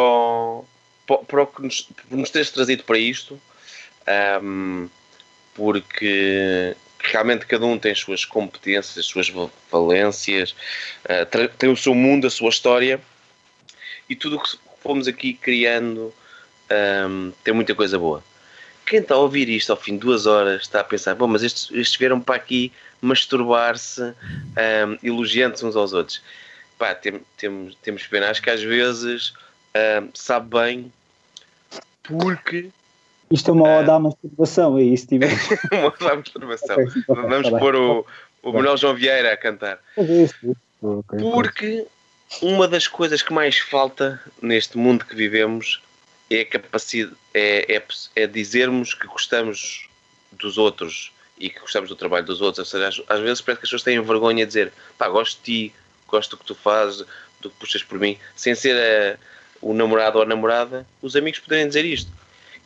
para, o que nos, por nos teres trazido para isto, hum, porque realmente cada um tem as suas competências, as suas va- valências, tra- tem o seu mundo, a sua história e tudo o que fomos aqui criando hum, tem muita coisa boa. Quem está a ouvir isto ao fim de duas horas está a pensar, bom, mas estes, estes vieram para aqui masturbar-se, hum, elogiando-se uns aos outros. Pá, tem- temos, temos pena, acho que às vezes hum, sabe bem porque Isto é uma ode à masturbação, é isso, tipo. uma má masturbação. Ok, ok, Vamos tá bem. pôr o, o Manuel João Vieira a cantar. É isso, isso. Ok, ok. Porque uma das coisas que mais falta neste mundo que vivemos é a capacidade, é, é, é dizermos que gostamos dos outros e que gostamos do trabalho dos outros. Ou seja, às, às vezes parece que as pessoas têm vergonha de dizer pá, gosto de ti, gosto do que tu fazes, do que puxas por mim, sem ser eh, o namorado ou a namorada, os amigos poderem dizer isto.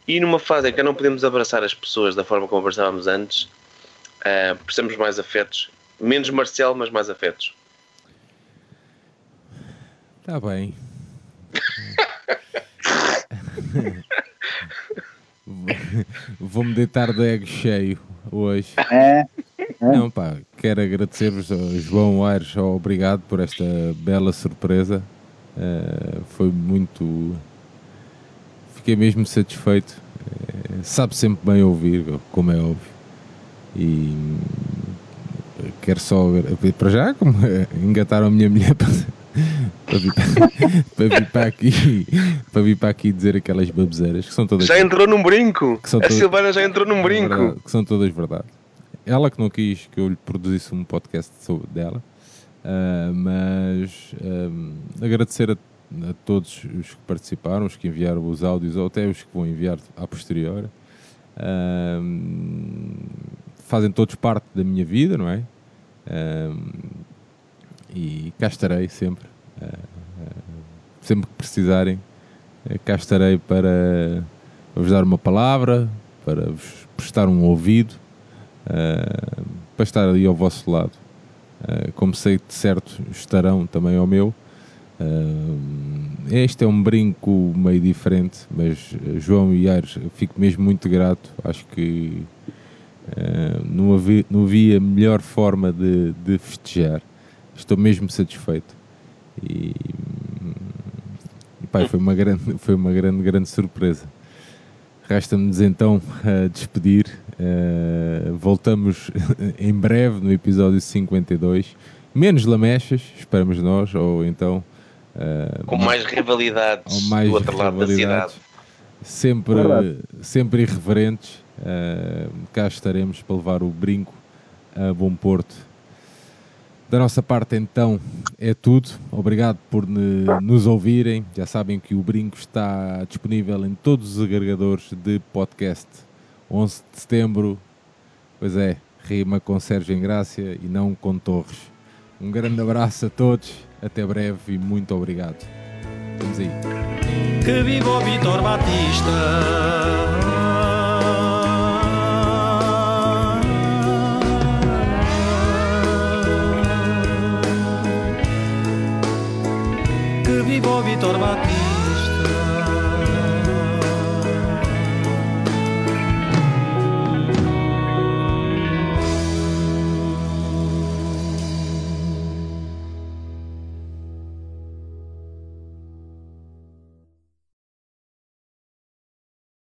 E numa fase em que não podemos abraçar as pessoas da forma como abraçávamos antes, eh, precisamos mais afetos. Menos Marcelo, mas mais afetos. Está bem. Vou-me deitar de ego cheio hoje. É, Não, pá, quero agradecer-vos, ao João Aires, obrigado por esta bela surpresa. Eh, foi muito. Fiquei mesmo satisfeito. Eh, sabe sempre bem ouvir, como é óbvio. E hum, quero só para já como eh, engataram a minha mulher para, para, vir, para vir para aqui para vir para aqui dizer aquelas baboseiras que são todas Já entrou num brinco! Que são A todas- Silvana já entrou num é brinco! verdade, que são todas verdade. Ela que não quis que eu lhe produzisse um podcast sobre dela, ah, mas ahm, agradecer a, a todos os que participaram, os que enviaram os áudios ou até os que vão enviar a posterior. Ahm, fazem todos parte da minha vida, não é? E cá estarei sempre. Ah, ah, sempre que precisarem, eh, cá estarei para vos dar uma palavra, para vos prestar um ouvido, para estar ali ao vosso lado. Como sei de certo estarão também ao meu. Este é um brinco meio diferente, mas eh, João e Aires, fico mesmo muito grato. Acho que não, havia, não havia melhor forma de, de festejar. Estou mesmo satisfeito. E, e pá, foi uma grande, foi uma grande, grande surpresa. Resta-nos então a despedir. Eh, voltamos em breve no episódio 52. Menos lamechas, esperamos nós, ou então. eh, Com mais rivalidades ou mais do outro lado da cidade. Sempre, Verdade. sempre irreverentes. Eh, cá estaremos para levar o brinco a bom porto. Da nossa parte, então, é tudo. Obrigado por nos ouvirem. Já sabem que o Brinco está disponível em todos os agregadores de podcast. 11 de setembro, pois é, rima com Sérgio Engrácia e não com Torres. Um grande abraço a todos, até breve e muito obrigado. Vamos aí. Que viva o Vitor Batista. Que viva o Vitor Batista.